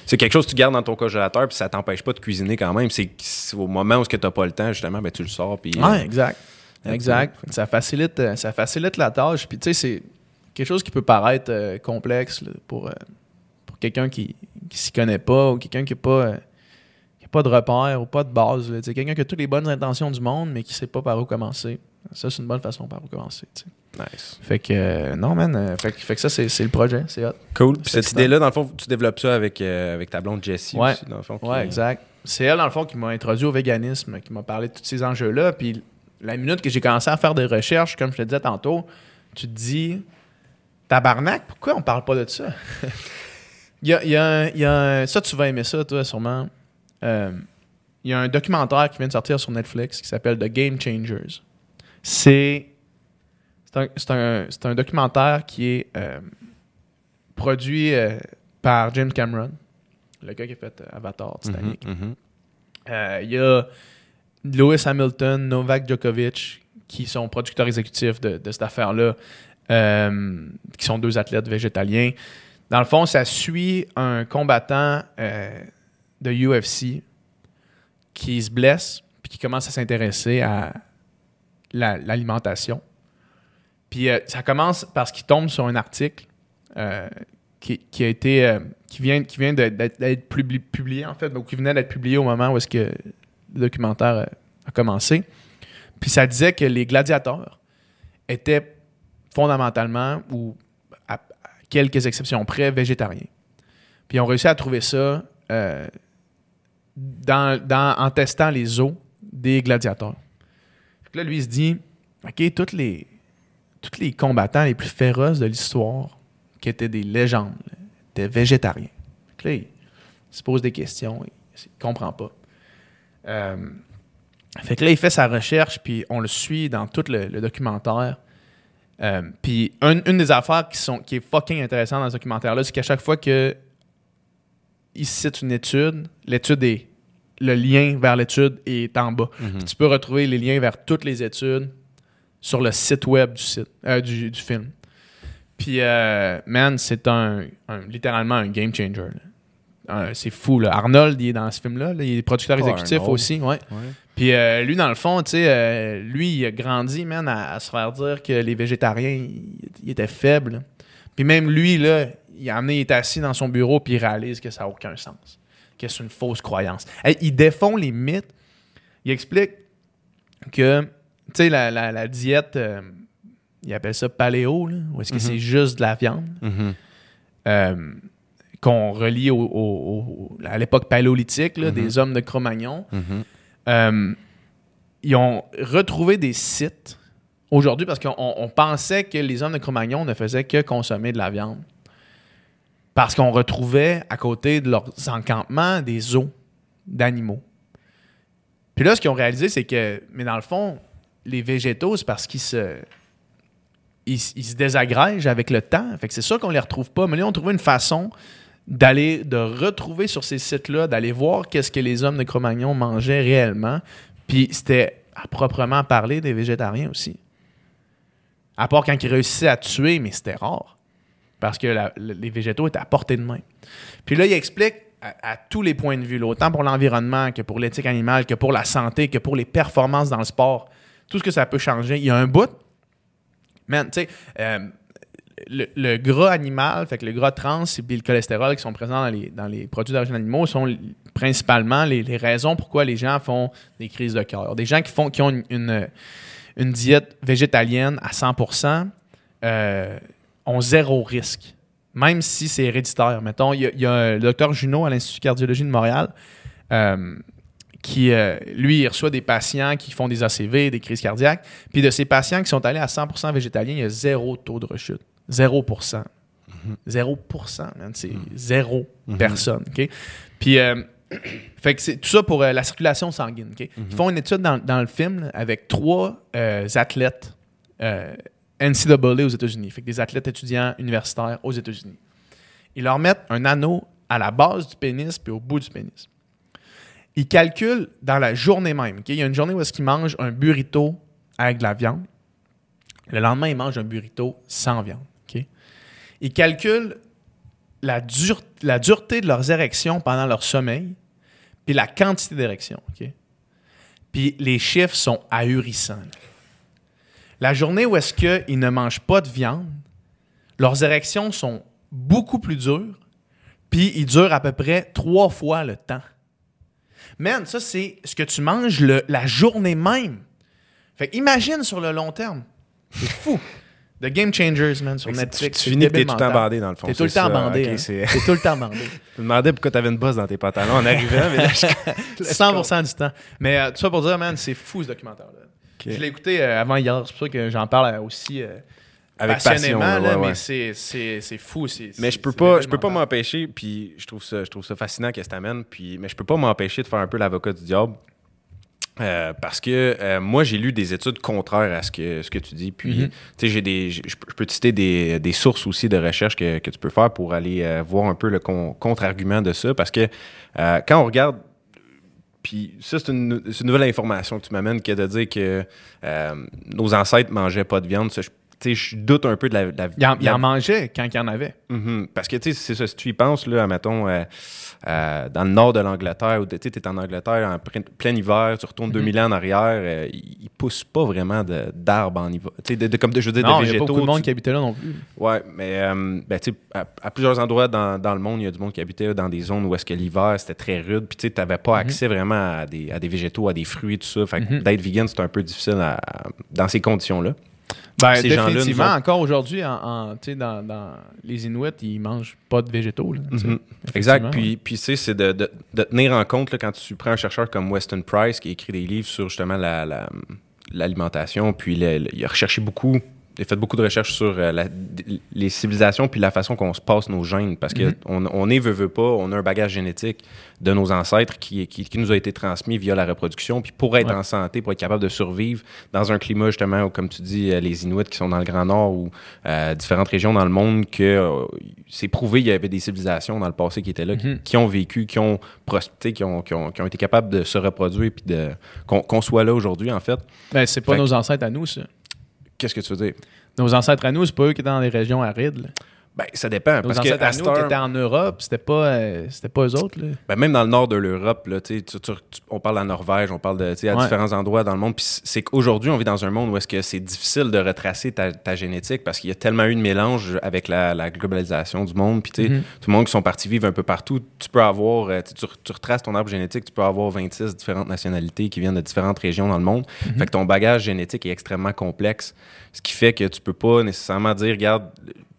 Speaker 1: c'est quelque chose que tu gardes dans ton congélateur, puis ça t'empêche pas de cuisiner quand même. C'est c'est au moment où tu n'as pas le temps, justement, ben, tu le sors, puis...
Speaker 2: Ouais, exact. Exact. Ça facilite, euh, ça facilite la tâche. Puis, tu sais, c'est quelque chose qui peut paraître euh, complexe là, pour, euh, pour quelqu'un qui ne s'y connaît pas ou quelqu'un qui n'a pas, euh, qui a pas de repère ou pas de base. là. Tu sais, Quelqu'un qui a toutes les bonnes intentions du monde, mais qui ne sait pas par où commencer. Ça, c'est une bonne façon par où commencer. tu sais.
Speaker 1: nice.
Speaker 2: Fait que, euh, non, man. euh, fait, que- fait que ça, c'est c'est le projet. C'est hot.
Speaker 1: Cool. Puis cette idée-là, dans le fond, tu développes ça avec, euh, avec ta blonde Jessie
Speaker 2: Ouais.
Speaker 1: aussi, dans le fond. qui-
Speaker 2: Ouais, exact. C'est elle, dans le fond, qui m'a introduit au véganisme, qui m'a parlé de tous ces enjeux-là. Puis la minute que j'ai commencé à faire des recherches, comme je te disais tantôt, tu te dis, tabarnak, pourquoi on parle pas de ça? il, y a, il y a un- il y a un- ça, tu vas aimer ça, toi, sûrement. Euh, il y a un documentaire qui vient de sortir sur Netflix qui s'appelle The Game Changers. C'est c'est un, c'est un- un documentaire qui est euh, produit euh, par James Cameron, le gars qui a fait Avatar, Titanic.
Speaker 1: Mhm, mhm.
Speaker 2: Euh, Il y a Lewis Hamilton, Novak Djokovic, qui sont producteurs exécutifs de, cette affaire-là, euh, qui sont deux athlètes végétaliens. Dans le fond, ça suit un combattant euh, de UFC qui se blesse puis qui commence à s'intéresser à la- l'alimentation. puis euh, ça commence parce qu'il tombe sur un article qui, a été qui vient qui vient d'être d'être publi- publié en fait, donc qui venait d'être publié au moment où est-ce que le documentaire a commencé. Puis ça disait que les gladiateurs étaient fondamentalement ou à, quelques exceptions près végétariens. Puis ils ont réussi à trouver ça euh, dans, en testant les os des gladiateurs. Que là, lui, il se dit OK, tous les, tous les combattants les plus féroces de l'histoire, qui étaient des légendes, étaient végétariens. Que là, il se pose des questions, il ne comprend pas. Euh, fait que là, il fait sa recherche, puis on le suit dans tout le, le documentaire. Euh, puis un- une des affaires qui, sont, qui est fucking intéressante dans ce documentaire-là, c'est qu'à chaque fois que il cite une étude, l'étude est. Le lien vers l'étude est en bas.
Speaker 1: Mhm.
Speaker 2: Tu peux retrouver les liens vers toutes les études sur le site web du, site, euh, du, du film. Puis, euh, man, c'est un, un- littéralement un game changer. là. C'est fou. Là. Arnold, il est dans ce film-là. là. Il est producteur
Speaker 1: Oh,
Speaker 2: exécutif aussi. Ouais.
Speaker 1: Ouais.
Speaker 2: Puis euh, lui, dans le fond, tu sais, euh, lui, il a grandi, man, à, à se faire dire que les végétariens, ils étaient faibles. Puis même lui, là, il, a amené, il est assis dans son bureau, puis il réalise que ça n'a aucun sens. Que c'est une fausse croyance. Hey, il défend les mythes. Il explique que, tu sais, la, la- la diète, euh, il appelle ça paléo, là, ou est-ce que
Speaker 1: Mhm.
Speaker 2: c'est juste de la viande?
Speaker 1: Mhm.
Speaker 2: euh, qu'on relie au- au- au- à l'époque paléolithique, là,
Speaker 1: Mhm.
Speaker 2: des hommes de Cro-Magnon.
Speaker 1: Mhm.
Speaker 2: Euh, ils ont retrouvé des sites aujourd'hui parce qu'on on pensait que les hommes de Cro-Magnon ne faisaient que consommer de la viande. Parce qu'on retrouvait à côté de leurs encampements des os d'animaux. Puis là, ce qu'ils ont réalisé, c'est que, mais dans le fond, les végétaux, c'est parce qu'ils se. ils, ils se désagrègent avec le temps. Fait que c'est sûr qu'on les retrouve pas. Mais là, on trouvé une façon d'aller, de retrouver sur ces sites-là, d'aller voir qu'est-ce que les hommes de Cro-Magnon mangeaient réellement. Puis c'était à proprement parler des végétariens aussi. À part quand ils réussissaient à tuer, mais c'était rare. Parce que les végétaux étaient à portée de main. Puis là, il explique à, tous les points de vue, là, pour l'environnement que pour l'éthique animale, que pour la santé, que pour les performances dans le sport, tout ce que ça peut changer. Il y a un bout, man, tu sais, euh, le, gras animal, fait le gras trans et le cholestérol qui sont présents dans les, produits d'origine animaux sont principalement les, raisons pourquoi les gens font des crises de cœur. Des gens qui, font, ont une, diète végétalienne à 100% euh, ont zéro risque, même si c'est héréditaire. Mettons, il y a, le docteur Junot à l'Institut de cardiologie de Montréal euh, qui, euh, lui, reçoit des patients qui font des ACV, des crises cardiaques. Puis de ces patients qui sont allés à 100% végétalien, il y a zéro taux de rechute. 0%. 0%, man. C'est zéro personne. OK? Puis, euh, fait que c'est tout ça pour euh, la circulation sanguine. Ils font une étude dans, dans le film là, avec trois euh, athlètes NCAA aux États-Unis. Fait que des athlètes étudiants universitaires aux États-Unis. Ils leur mettent un anneau à la base du pénis puis au bout du pénis. Ils calculent dans la journée même. Il y a une journée où est-ce qu'ils mangent un burrito avec de la viande. Le lendemain, ils mangent un burrito sans viande. Ils calculent la, dur- la dureté de leurs érections pendant leur sommeil, puis la quantité d'érections. Puis les chiffres sont ahurissants. La journée où est-ce qu'ils ne mangent pas de viande, leurs érections sont beaucoup plus dures, puis ils durent à peu près trois fois le temps. Man, ça, c'est ce que tu manges la journée même. Fait imagine sur le long terme. C'est fou. The Game Changers, man, sur Netflix.
Speaker 1: tu finis t'es tout le temps bandé, dans le fond,
Speaker 2: T'es tout le temps bandé. Hein. T'es tout le temps bandé.
Speaker 1: Je me demandais pourquoi t'avais une bosse dans tes pantalons en arrivant, mais là, je-
Speaker 2: 100% du temps. Mais euh, tout ça pour dire, man, c'est fou ce documentaire-là. Je l'ai écouté euh, avant hier, c'est pour ça que j'en parle euh, aussi euh,
Speaker 1: Avec passion,
Speaker 2: passionnément,
Speaker 1: là,
Speaker 2: là,
Speaker 1: ouais,
Speaker 2: mais
Speaker 1: ouais.
Speaker 2: c'est- fou.
Speaker 1: Mais je peux pas, je peux pas m'empêcher, puis je trouve ça, je trouve ça fascinant qu'elle t'amène, puis mais je peux pas m'empêcher de faire un peu l'avocat du diable. Euh, parce que euh, moi j'ai lu des études contraires à ce que ce que tu dis puis
Speaker 2: Mhm.
Speaker 1: tu sais j'ai des je peux te citer des, des sources aussi de recherche que, que tu peux faire pour aller euh, voir un peu le con- contre-argument de ça parce que quand on regarde puis ça, c'est une, nouvelle information que tu m'amènes, que de dire que nos ancêtres mangeaient pas de viande. Ça, je, tu sais, je doute un peu de la, la-
Speaker 2: Il en, il en mangeait quand il y en avait.
Speaker 1: Mhm. Parce que, tu sais, c'est ça, si tu y penses, là, mettons, euh, dans le nord de l'Angleterre, où tu es en Angleterre en plein, hiver, tu retournes
Speaker 2: Mhm.
Speaker 1: 2000 ans en arrière, euh, ils poussent pas vraiment d'arbres en hiver. De, de- comme de, je veux dire,
Speaker 2: Non,
Speaker 1: de
Speaker 2: il n'y a
Speaker 1: végétaux.
Speaker 2: pas beaucoup de monde
Speaker 1: tu-
Speaker 2: qui habitait là non plus.
Speaker 1: Ouais, mais euh, ben, tu sais, à, à plusieurs endroits dans, dans le monde, il y a du monde qui habitait dans des zones où est-ce que l'hiver, c'était très rude. Puis tu n'avais pas accès vraiment à des, à des végétaux, à des fruits, tout ça. Fait
Speaker 2: Mhm.
Speaker 1: d'être vegan, c'est un peu difficile à- dans ces conditions-là.
Speaker 2: Ben,
Speaker 1: Ces
Speaker 2: définitivement, encore aujourd'hui, en, en- tu sais, dans, dans les Inuits, ils mangent pas de végétaux. là.
Speaker 1: Mhm. Exact. Puis, puis tu sais, c'est de, de- de tenir en compte là, quand tu prends un chercheur comme Weston Price qui écrit des livres sur justement la- la- l'alimentation, puis le- le- il a recherché beaucoup, a fait beaucoup de recherches sur euh, la- les civilisations puis la façon qu'on se passe nos gènes, parce que
Speaker 2: Mhm.
Speaker 1: on, on est veut, veut pas, on a un bagage génétique de nos ancêtres qui, qui, qui nous a été transmis via la reproduction, puis pour être
Speaker 2: Ouais.
Speaker 1: en santé, pour être capable de survivre dans un climat justement où, comme tu dis, euh, les Inuits qui sont dans le Grand Nord ou euh, différentes régions dans le monde, que euh, c'est prouvé il y avait des civilisations dans le passé qui étaient là, qui-
Speaker 2: Mhm.
Speaker 1: qui, ont vécu, qui ont prospéré, qui ont, qui, ont, été capables de se reproduire, puis de qu'on soit là aujourd'hui en fait.
Speaker 2: Ben, c'est pas
Speaker 1: Fait
Speaker 2: nos ancêtres à nous, ça.
Speaker 1: Qu'est-ce que tu veux dire?
Speaker 2: Nos ancêtres à nous, c'est pas eux qui étaient dans les régions arides.
Speaker 1: Ben, ça dépend.
Speaker 2: Nos
Speaker 1: parce que à
Speaker 2: nous étaient en Europe, c'était pas, euh, c'était pas eux autres. Là.
Speaker 1: Ben, même dans le nord de l'Europe, là, tu on parle de la Norvège, on parle de, à
Speaker 2: Ouais.
Speaker 1: différents endroits dans le monde. Puis c'est qu'aujourd'hui, on vit dans un monde où est-ce que c'est difficile de retracer ta, ta génétique parce qu'il y a tellement eu de mélange avec la, la globalisation du monde. Puis tu sais,
Speaker 2: Mhm.
Speaker 1: tout le monde qui sont partis vivre un peu partout, tu peux avoir, euh, tu retraces ton arbre génétique, tu peux avoir 26 différentes nationalités qui viennent de différentes régions dans le monde.
Speaker 2: Mhm.
Speaker 1: Fait que ton bagage génétique est extrêmement complexe, ce qui fait que tu peux pas nécessairement dire, regarde,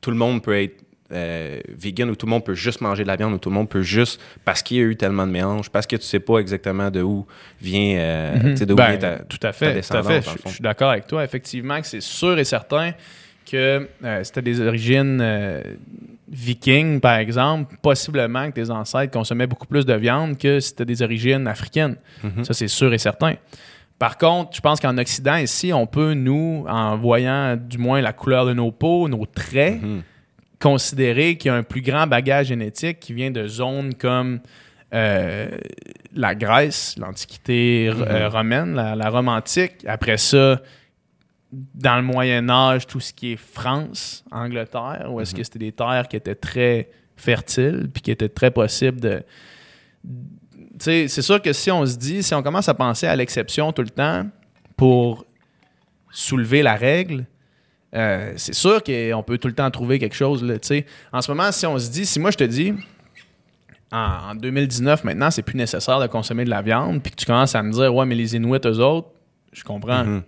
Speaker 1: tout le monde peut être euh, vegan ou tout le monde peut juste manger de la viande ou tout le monde peut juste parce qu'il y a eu tellement de mélange, parce que tu sais pas exactement de où vient, euh, de où
Speaker 2: Ben,
Speaker 1: vient ta,
Speaker 2: tout à fait. Tout à fait. je suis d'accord avec toi. Effectivement, que c'est sûr et certain que euh, c'était des origines euh, vikings, par exemple. Possiblement que tes ancêtres consommaient beaucoup plus de viande que si c'était des origines africaines.
Speaker 1: Mhm.
Speaker 2: Ça, c'est sûr et certain. Par contre, je pense qu'en Occident, ici, on peut, nous, en voyant du moins la couleur de nos peaux, nos traits,
Speaker 1: Mhm.
Speaker 2: considérer qu'il y a un plus grand bagage génétique qui vient de zones comme euh, la Grèce, l'Antiquité r-
Speaker 1: Mhm.
Speaker 2: euh, romaine, la, la Rome antique. Après ça, dans le Moyen Âge, tout ce qui est France, Angleterre, où est-ce que c'était des terres qui étaient très fertiles, puis qui étaient très possibles de... C'est sûr que si on se dit, si on commence à penser à l'exception tout le temps pour soulever la règle, euh, c'est sûr qu'on peut tout le temps trouver quelque chose. Là, en ce moment, si on se dit, si moi je te dis, en, en 2019 maintenant, c'est plus nécessaire de consommer de la viande, puis que tu commences à me dire, ouais, mais les Inuits, eux autres, je comprends.
Speaker 1: Mhm.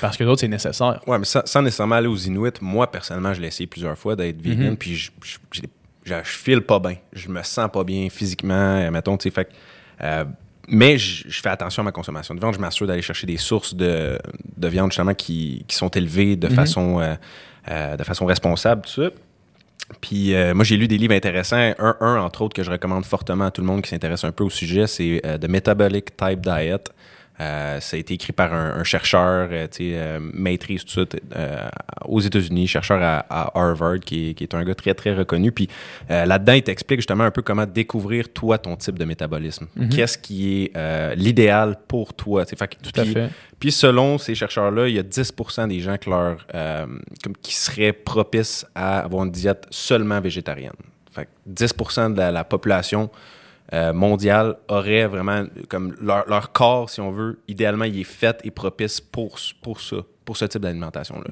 Speaker 2: Parce que les autres, c'est nécessaire.
Speaker 1: Ouais, mais sans, sans nécessairement aller aux Inuits, moi, personnellement, je l'ai essayé plusieurs fois d'être vegan,
Speaker 2: Mhm.
Speaker 1: puis je, je, j'ai- je- je file pas bien. Je me sens pas bien physiquement, euh, mettons, tu sais, fait que, euh, mais je, je fais attention à ma consommation de viande. Je m'assure d'aller chercher des sources de, de viande, justement, qui, qui sont élevées de,
Speaker 2: Mhm.
Speaker 1: façon, euh, euh, de façon responsable, tout ça. Puis euh, moi, j'ai lu des livres intéressants. Un, un, entre autres, que je recommande fortement à tout le monde qui s'intéresse un peu au sujet, c'est euh, The Metabolic Type Diet. Euh, ça a été écrit par un, un chercheur, euh, tu sais, euh, maîtrise, tout ça, euh, aux États-Unis, chercheur à, à Harvard, qui est, qui est un gars très, très reconnu. Puis euh, là-dedans, il t'explique justement un peu comment découvrir, toi, ton type de métabolisme.
Speaker 2: Mhm.
Speaker 1: Qu'est-ce qui est euh, l'idéal pour toi. tu sais. Fait que-
Speaker 2: Tout à fait.
Speaker 1: puis selon ces chercheurs-là, il y a 10% des gens que leur, euh, comme, qui seraient propices à avoir une diète seulement végétarienne. Fait que 10% de la, la population euh, mondiale aurait vraiment comme leur, leur corps, si on veut, idéalement, il est fait et propice pour, pour ça, pour ce type d'alimentation-là.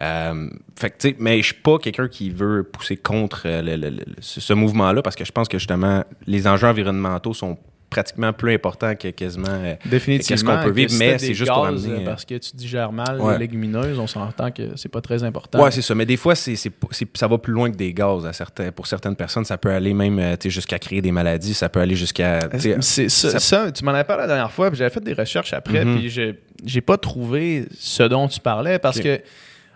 Speaker 1: Euh, fait que, tu sais, mais je suis pas quelqu'un qui veut pousser contre euh, le- le- le- ce, ce mouvement-là parce que je pense que justement, les enjeux environnementaux sont pratiquement plus importants que quasiment. euh,
Speaker 2: Définitivement.
Speaker 1: Qu'est-ce qu'on peut vivre, mais c'est juste pour amener,
Speaker 2: euh,
Speaker 1: euh,
Speaker 2: Parce que tu digères mal
Speaker 1: Ouais.
Speaker 2: les légumineuses, on s'entend que c'est pas très important.
Speaker 1: Ouais, c'est ça. Mais des fois, c'est, c'est, ça va plus loin que des gaz. À certains, pour certaines personnes, ça peut aller même jusqu'à créer des maladies. Ça peut aller jusqu'à.
Speaker 2: C'est ça, tu m'en avais parlé la dernière fois, puis j'avais fait des recherches après,
Speaker 1: Mhm.
Speaker 2: puis je j'ai pas trouvé ce dont tu parlais parce que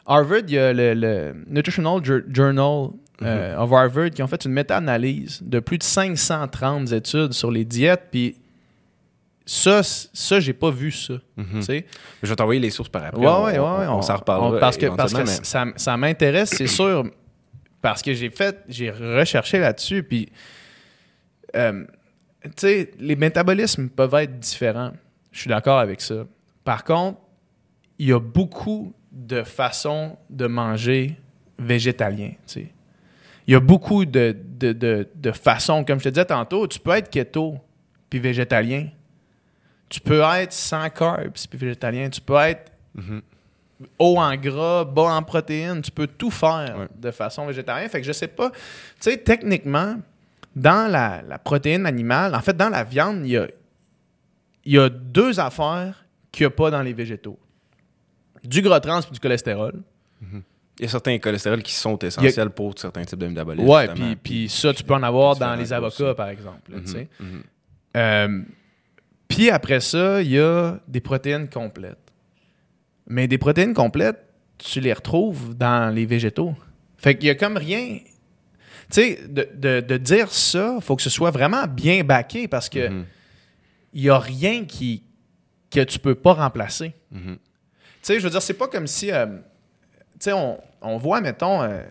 Speaker 2: Harvard, il y a le, le Nutritional Jour- Journal euh, of Harvard qui ont fait une méta-analyse de plus de 530 études sur les diètes, puis ça, ça j'ai pas vu ça.
Speaker 1: Mhm. Je vais t'envoyer les sources par après.
Speaker 2: Ouais,
Speaker 1: on,
Speaker 2: ouais, ouais,
Speaker 1: on- s'en reparlera.
Speaker 2: on- parce que, parce que
Speaker 1: mais-
Speaker 2: ça, ça m'intéresse, c'est sûr, parce que j'ai fait, j'ai recherché là-dessus, puis, euh, tu sais, les métabolismes peuvent être différents. Je suis d'accord avec ça. Par contre, il y a beaucoup de façons de manger végétalien, tu sais. Il y a beaucoup de, de, de, de façons, comme je te disais tantôt, tu peux être keto puis végétalien. Tu peux être sans carbs puis végétalien. Tu peux être
Speaker 1: Mhm.
Speaker 2: haut en gras, bas en protéines. Tu peux tout faire
Speaker 1: Ouais.
Speaker 2: de façon végétarienne. Fait que je sais pas. Tu sais, techniquement, dans la, la protéine animale, en fait, dans la viande, il y a, y a deux affaires qu'il n'y a pas dans les végétaux du gras trans et du cholestérol.
Speaker 1: Il y a certains cholestérols qui sont essentiels pour certains types de métabolisme.
Speaker 2: Ouais,
Speaker 1: justement.
Speaker 2: puis, puis ça, tu peux en avoir dans les avocats,
Speaker 1: aussi.
Speaker 2: par exemple. Euh, puis après ça, il y a des protéines complètes. Mais des protéines complètes, tu les retrouves dans les végétaux. Fait qu'il y a comme rien. Tu sais, de, de- de dire ça, faut que ce soit vraiment bien baqué parce que
Speaker 1: Mhm,
Speaker 2: il y a rien qui, que tu peux pas remplacer.
Speaker 1: mhm.
Speaker 2: Tu sais, je veux dire, c'est pas comme si. euh, on, voit, mettons. euh,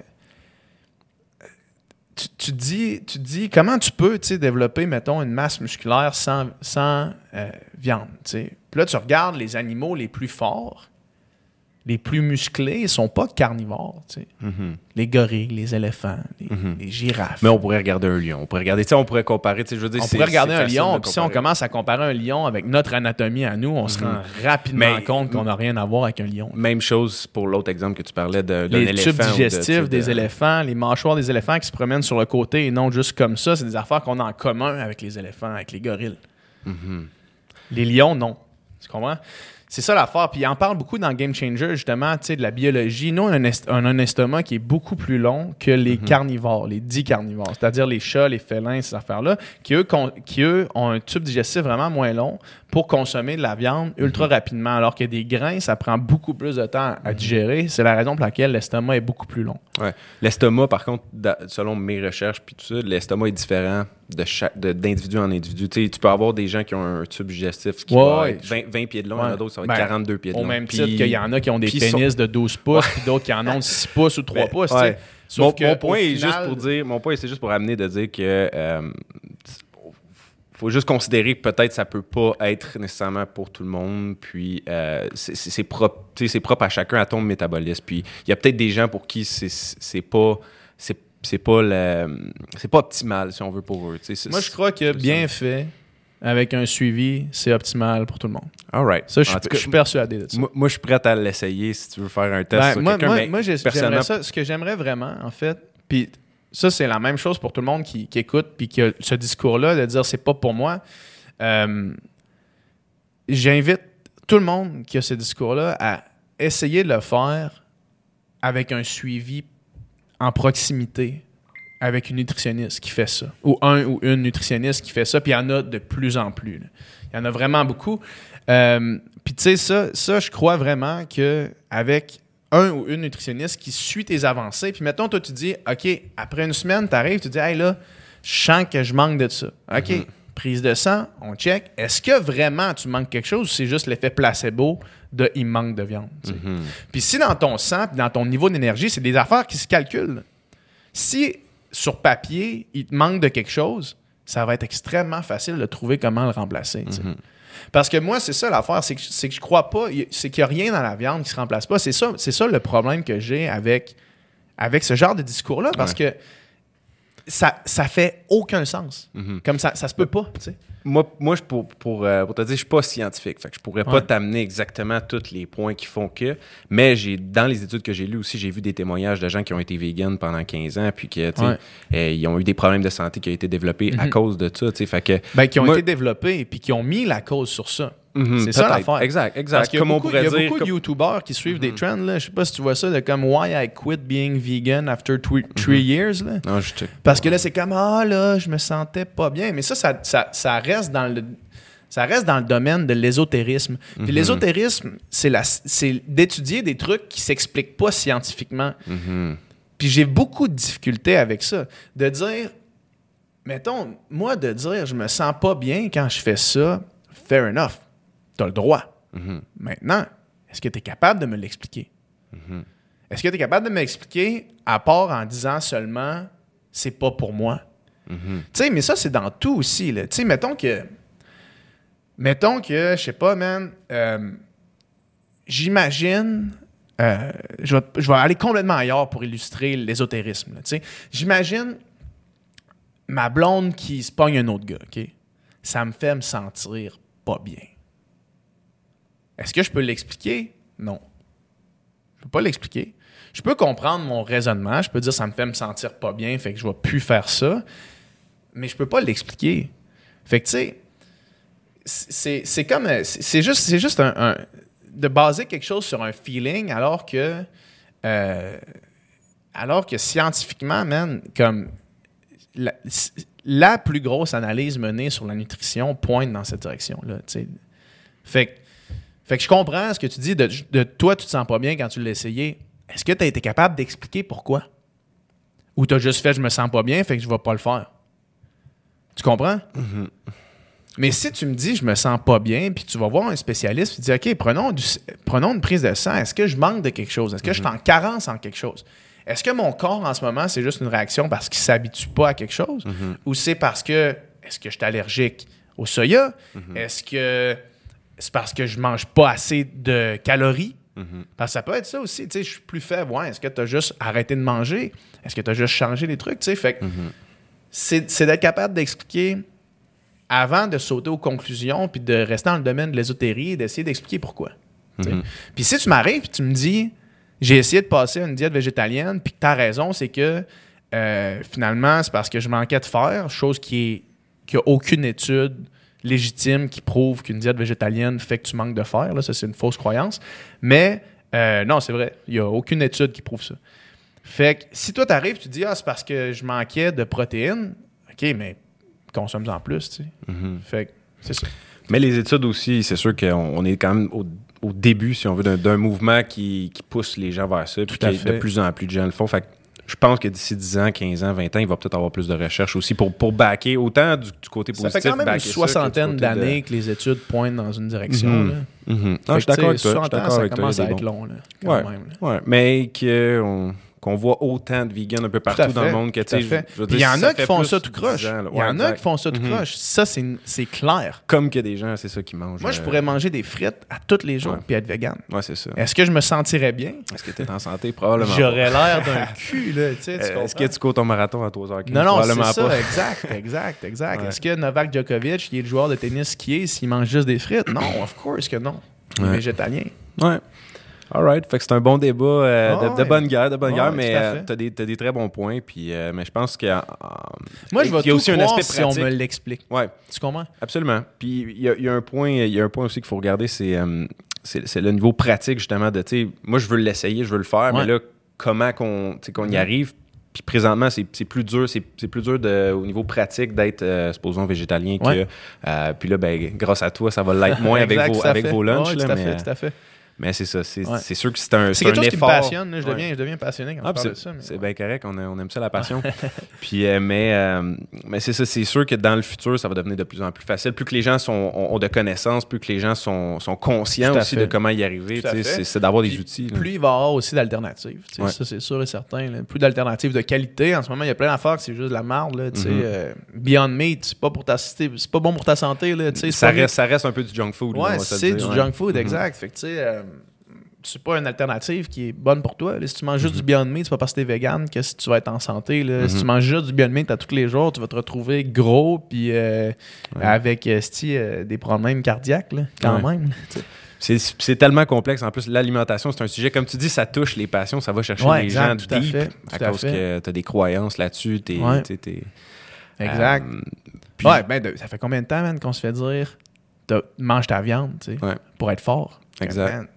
Speaker 2: tu, dis, comment tu peux développer, mettons, une masse musculaire sans, sans euh, viande. Puis là, tu regardes les animaux les plus forts, les plus musclés, ils sont pas carnivores. tu sais.
Speaker 1: Mhm.
Speaker 2: Les gorilles, les éléphants, les,
Speaker 1: Mhm.
Speaker 2: les girafes.
Speaker 1: Mais on pourrait regarder un lion. On pourrait regarder, on pourrait comparer, je veux dire,
Speaker 2: on pourrait regarder un lion, puis si on commence à comparer un lion avec notre anatomie à nous, on se rend rapidement
Speaker 1: Mais-
Speaker 2: compte qu'on n'a rien à voir avec un lion.
Speaker 1: Même chose pour l'autre exemple que tu parlais de,
Speaker 2: les
Speaker 1: éléphant.
Speaker 2: tubes
Speaker 1: ou de,
Speaker 2: digestifs des
Speaker 1: de-
Speaker 2: éléphants, les mâchoires des éléphants qui se promènent sur le côté et non juste comme ça, c'est des affaires qu'on a en commun avec les éléphants, avec les gorilles.
Speaker 1: Mhm.
Speaker 2: Les lions, non. Tu comprends? C'est ça l'affaire. Puis il en parle beaucoup dans Game Changer, justement, tu sais, de la biologie. Nous, on a un, est- estomac qui est beaucoup plus long que les
Speaker 1: Mhm.
Speaker 2: carnivores, les dix carnivores, c'est-à-dire les chats, les félins, ces affaires-là, qui eux, qui eux ont un tube digestif vraiment moins long pour consommer de la viande
Speaker 1: Mhm.
Speaker 2: ultra rapidement, alors que des grains, ça prend beaucoup plus de temps
Speaker 1: Mhm.
Speaker 2: à digérer. C'est la raison pour laquelle l'estomac est beaucoup plus long.
Speaker 1: Ouais. L'estomac, par contre, selon mes recherches, puis tout ça, l'estomac est différent d'individu en individu. Tu peux avoir des gens qui ont un tube digestif qui
Speaker 2: Ouais,
Speaker 1: va être 20, 20 pieds de long, il y en a
Speaker 2: Ouais.
Speaker 1: d'autres, ça va
Speaker 2: Ben,
Speaker 1: être 42 pieds de
Speaker 2: Au
Speaker 1: long.
Speaker 2: même
Speaker 1: Puis-
Speaker 2: titre qu'il y en a qui ont des pénis de 12 pouces, puis d'autres qui en ont de 6 pouces ou 3
Speaker 1: Ben,
Speaker 2: pouces.
Speaker 1: ouais.
Speaker 2: Sauf
Speaker 1: Mon,
Speaker 2: que,
Speaker 1: mon
Speaker 2: au
Speaker 1: point est juste pour dire, mon point c'est juste pour amener de dire que euh, faut juste considérer que peut-être ça peut pas être nécessairement pour tout le monde. Puis euh, c'est- propre, propre à chacun à ton métabolisme. Puis il y a peut-être des gens pour qui c'est pas c'est pas le c'est pas optimal si on veut pour eux.
Speaker 2: Moi, je crois que bien
Speaker 1: ça.
Speaker 2: fait, avec un suivi, c'est optimal pour tout le monde.
Speaker 1: All right.
Speaker 2: Ça, je suis
Speaker 1: En tout cas,
Speaker 2: je suis persuadé de ça.
Speaker 1: moi, moi, je suis prêt à l'essayer si tu veux faire un test
Speaker 2: Ben,
Speaker 1: sur
Speaker 2: moi,
Speaker 1: quelqu'un.
Speaker 2: moi,
Speaker 1: mais
Speaker 2: moi, j'ai-
Speaker 1: personnellement,
Speaker 2: j'aimerais ça. Ce que j'aimerais vraiment, en fait, puis ça, c'est la même chose pour tout le monde qui, qui écoute, puis qui a ce discours-là de dire c'est pas pour moi. Euh, J'invite tout le monde qui a ce discours-là à essayer de le faire avec un suivi en proximité avec une nutritionniste qui fait ça, ou un ou une nutritionniste qui fait ça, puis il y en a de plus en plus. Il y en a vraiment beaucoup. Euh, puis tu sais, ça, ça, je crois vraiment que avec un ou une nutritionniste qui suit tes avancées, puis mettons, toi, tu dis, OK, après une semaine, tu arrives, tu dis, hey là, je sens que je manque de ça. OK, prise de sang, on check. Est-ce que vraiment tu manques quelque chose ou c'est juste l'effet placebo de il manque de viande? sais? Puis si dans ton sang, puis dans ton niveau d'énergie, c'est des affaires qui se calculent. Si sur papier, il te manque de quelque chose, ça va être extrêmement facile de trouver comment le remplacer. sais. Parce que moi, c'est ça l'affaire, c'est que, que je crois pas, c'est qu'il n'y a rien dans la viande qui se remplace pas. C'est ça, c'est ça le problème que j'ai avec, avec ce genre de discours-là, parce que ça, ça fait aucun sens. Comme ça, ça se peut pas, tu sais.
Speaker 1: Moi, moi je, pour, pour, euh, pour te dire, je suis pas scientifique. Fait que je pourrais pas t'amener exactement tous les points qui font que. Mais j'ai dans les études que j'ai lues aussi, j'ai vu des témoignages de gens qui ont été véganes pendant 15 ans, puis
Speaker 2: Ouais.
Speaker 1: euh, ils ont eu des problèmes de santé qui ont été développés à cause de ça. Fait que.
Speaker 2: Ben, qui ont
Speaker 1: moi-
Speaker 2: été développés et puis qui ont mis la cause sur ça.
Speaker 1: Mhm,
Speaker 2: c'est ça l'affaire.
Speaker 1: Exact, exact.
Speaker 2: Parce qu'il y a
Speaker 1: Comme on
Speaker 2: beaucoup,
Speaker 1: pourrait
Speaker 2: il y a
Speaker 1: dire.
Speaker 2: beaucoup
Speaker 1: comme- Mhm.
Speaker 2: de YouTubers qui suivent des trends. Là. Je sais pas si tu vois ça, de comme Why I quit being vegan after three, three
Speaker 1: Mhm.
Speaker 2: years. Là.
Speaker 1: Non, je check.
Speaker 2: Parce que là, c'est comme Ah là, je me sentais pas bien. Mais ça, ça, ça, ça reste dans le. Ça reste dans le domaine de l'ésotérisme. Puis
Speaker 1: Mhm.
Speaker 2: l'ésotérisme, c'est la- c'est d'étudier des trucs qui s'expliquent pas scientifiquement.
Speaker 1: Mhm.
Speaker 2: Puis j'ai beaucoup de difficultés avec ça. De dire, mettons, moi, de dire je me sens pas bien quand je fais ça, fair enough. T'as le droit.
Speaker 1: Mhm.
Speaker 2: Maintenant, est-ce que tu es capable de me l'expliquer? Est-ce que tu es capable de m'expliquer à part en disant seulement c'est pas pour moi? Tu sais, mais ça, c'est dans tout aussi. Tu sais, mettons que. Mettons que, je sais pas, man, euh, j'imagine. euh, je, vais, je vais aller complètement ailleurs pour illustrer l'ésotérisme. là, tu. J'imagine ma blonde qui se pogne un autre gars, OK? Ça me fait me sentir pas bien. Est-ce que je peux l'expliquer? Non. Je peux pas l'expliquer. Je peux comprendre mon raisonnement. Je peux dire ça me fait me sentir pas bien, fait que je vais plus faire ça. Mais je peux pas l'expliquer. Fait que tu sais, c'est c'est comme c'est juste c'est juste un, de baser quelque chose sur un feeling alors que euh, alors que scientifiquement man comme la, plus grosse analyse menée sur la nutrition pointe dans cette direction là fait que fait que je comprends ce que tu dis de, de toi tu te sens pas bien quand tu l'as essayé est-ce que tu as été capable d'expliquer pourquoi? Ou tu as juste fait je me sens pas bien fait que je vais pas le faire? Tu comprends? Mais si tu me dis je me sens pas bien, puis tu vas voir un spécialiste, tu dis OK, prenons, du- prenons une prise de sang. Est-ce que je manque de quelque chose? Est-ce que je suis en carence en quelque chose? Est-ce que mon corps en ce moment, c'est juste une réaction parce qu'il s'habitue pas à quelque chose? Ou c'est parce que est-ce que je suis allergique au soya? Est-ce que c'est parce que je mange pas assez de calories? Parce que ça peut être ça aussi. Tu sais, je suis plus faible. Ouais, est-ce que tu as juste arrêté de manger? Est-ce que tu as juste changé les trucs? Tu sais, fait que c'est c'est d'être capable d'expliquer avant de sauter aux conclusions puis de rester dans le domaine de l'ésotérie et d'essayer d'expliquer pourquoi. sais. Puis si tu m'arrives et tu me dis j'ai essayé de passer à une diète végétalienne puis que tu as raison, c'est que euh, finalement c'est parce que je manquais de fer, chose qui est qui a aucune étude légitime qui prouve qu'une diète végétalienne fait que tu manques de fer. Là. Ça, c'est une fausse croyance. Mais euh, non, c'est vrai. Il n'y a aucune étude qui prouve ça. Fait que si toi, t'arrives, tu te dis, ah, c'est parce que je manquais de protéines. OK, mais consomme en plus, tu sais.
Speaker 1: Mhm.
Speaker 2: Fait que c'est ça.
Speaker 1: Mais les études aussi, c'est sûr qu'on on est quand même au, au début, si on veut, d'un- mouvement qui, qui pousse les gens vers ça. Puis
Speaker 2: à fait.
Speaker 1: de plus en plus de gens le font. Fait que je pense que d'ici 10 ans, 15 ans, 20 ans, il va peut-être avoir plus de recherches aussi pour, pour backer, autant du, du côté
Speaker 2: Ça
Speaker 1: positif.
Speaker 2: fait quand même une
Speaker 1: ça
Speaker 2: soixantaine
Speaker 1: de-
Speaker 2: d'années que les études pointent dans une direction.
Speaker 1: Mhm.
Speaker 2: là.
Speaker 1: Mhm. Ah, je suis d'accord avec toi. Je suis
Speaker 2: 60 ans,
Speaker 1: d'accord
Speaker 2: ça
Speaker 1: avec toi.
Speaker 2: commence à être
Speaker 1: bons.
Speaker 2: long, là, quand
Speaker 1: Ouais.
Speaker 2: même. là.
Speaker 1: Ouais, mais que on- qu'on voit autant de vegans un peu partout dans le monde que tu sais,
Speaker 2: il y en a qui font ça tout
Speaker 1: 10
Speaker 2: croche. Il y en a qui font ça tout croche. Ça, c'est clair.
Speaker 1: Comme a des gens, c'est ça qui mangent.
Speaker 2: Moi, je
Speaker 1: euh,
Speaker 2: pourrais manger des frites à tous les jours puis être vegan.
Speaker 1: Ouais, c'est ça.
Speaker 2: Est-ce que je me sentirais bien?
Speaker 1: Est-ce que tu es en santé? Probablement.
Speaker 2: J'aurais l'air d'un cul, là.
Speaker 1: Euh, Est-ce que tu cours ton marathon à 3h15?
Speaker 2: Non, non, c'est ça, exact, exact, exact. Est-ce que Novak Djokovic, qui est le joueur de tennis qui est, s'il mange juste des frites? Non, of course que non. Il végétalien.
Speaker 1: Ouais. All right. Fait que c'est un bon débat euh,
Speaker 2: Ah
Speaker 1: de, bonne guerre, de bonne
Speaker 2: Ouais,
Speaker 1: guerre, mais euh, t'as des, t'as des très bons points. Puis, euh, mais je pense qu'il y a. euh,
Speaker 2: Moi, je vais
Speaker 1: y a aussi un aspect
Speaker 2: si on
Speaker 1: pratique.
Speaker 2: me l'explique.
Speaker 1: Ouais,
Speaker 2: Tu comprends?
Speaker 1: absolument. Puis il y a, il y a un point, il y a un point aussi qu'il faut regarder, c'est euh, c'est c'est le niveau pratique justement de, tu sais, moi je veux l'essayer, je veux le faire,
Speaker 2: Ouais.
Speaker 1: mais là comment qu'on, qu'on y
Speaker 2: Mhm.
Speaker 1: arrive? Puis présentement, c'est plus dur, c'est plus dur de, au niveau pratique d'être, euh, supposons, végétalien que.
Speaker 2: Ouais.
Speaker 1: euh, puis là, ben, grâce à toi, ça va l'être moins avec, vos, avec vos lunchs.
Speaker 2: Ouais,
Speaker 1: là,
Speaker 2: tout à
Speaker 1: mais,
Speaker 2: fait, tout à fait.
Speaker 1: Mais c'est ça, c'est
Speaker 2: Ouais.
Speaker 1: sûr que c'est un,
Speaker 2: C'est
Speaker 1: c'est
Speaker 2: quelque
Speaker 1: un
Speaker 2: chose qui me
Speaker 1: effort.
Speaker 2: passionne. Je,
Speaker 1: Ouais.
Speaker 2: deviens, je deviens passionné quand
Speaker 1: Ah,
Speaker 2: je
Speaker 1: puis
Speaker 2: parle de
Speaker 1: c'est
Speaker 2: ça.
Speaker 1: bien correct, on, a- on aime ça la passion. puis, euh, mais euh, mais c'est ça, c'est sûr que dans le futur, ça va devenir de plus en plus facile. Plus que les gens sont, ont, ont de connaissances, plus que les gens sont, sont conscients aussi
Speaker 2: fait.
Speaker 1: de comment y arriver. C'est d'avoir des outils. là.
Speaker 2: Plus il va y avoir aussi d'alternatives.
Speaker 1: Ouais.
Speaker 2: Ça, c'est sûr et certain. là. Plus d'alternatives de qualité. En ce moment, il y a plein d'affaires que c'est juste de la merde. là.
Speaker 1: Mhm.
Speaker 2: Euh, Beyond Meat, c'est pas, pour ta, c'est c'est pas bon pour ta santé. Là,
Speaker 1: ça, reste, ça reste un peu du junk food.
Speaker 2: Ouais, c'est du junk food,
Speaker 1: Mhm.
Speaker 2: exact. Fait que, tu sais, c'est pas une alternative qui est bonne pour toi. là. Si tu manges juste
Speaker 1: Mhm.
Speaker 2: du Beyond Meat, c'est pas parce que t'es vegan que si tu vas être en santé. là. Si
Speaker 1: Mhm.
Speaker 2: tu manges juste du Beyond Meat à tous les jours, tu vas te retrouver gros puis euh,
Speaker 1: Ouais.
Speaker 2: avec euh, euh, des problèmes cardiaques, là, quand
Speaker 1: Ouais.
Speaker 2: même.
Speaker 1: C'est tellement complexe. En plus, l'alimentation, c'est un sujet, comme tu dis, ça touche les passions, ça va chercher
Speaker 2: Ouais,
Speaker 1: les
Speaker 2: exact,
Speaker 1: gens
Speaker 2: à
Speaker 1: deep à cause que tu as des croyances là-dessus.
Speaker 2: Exact.
Speaker 1: puis-
Speaker 2: ouais, ben, de- ça fait combien de temps, man, qu'on se fait dire mange ta viande, tu sais,
Speaker 1: Ouais.
Speaker 2: pour être fort?
Speaker 1: Exact.
Speaker 2: Man.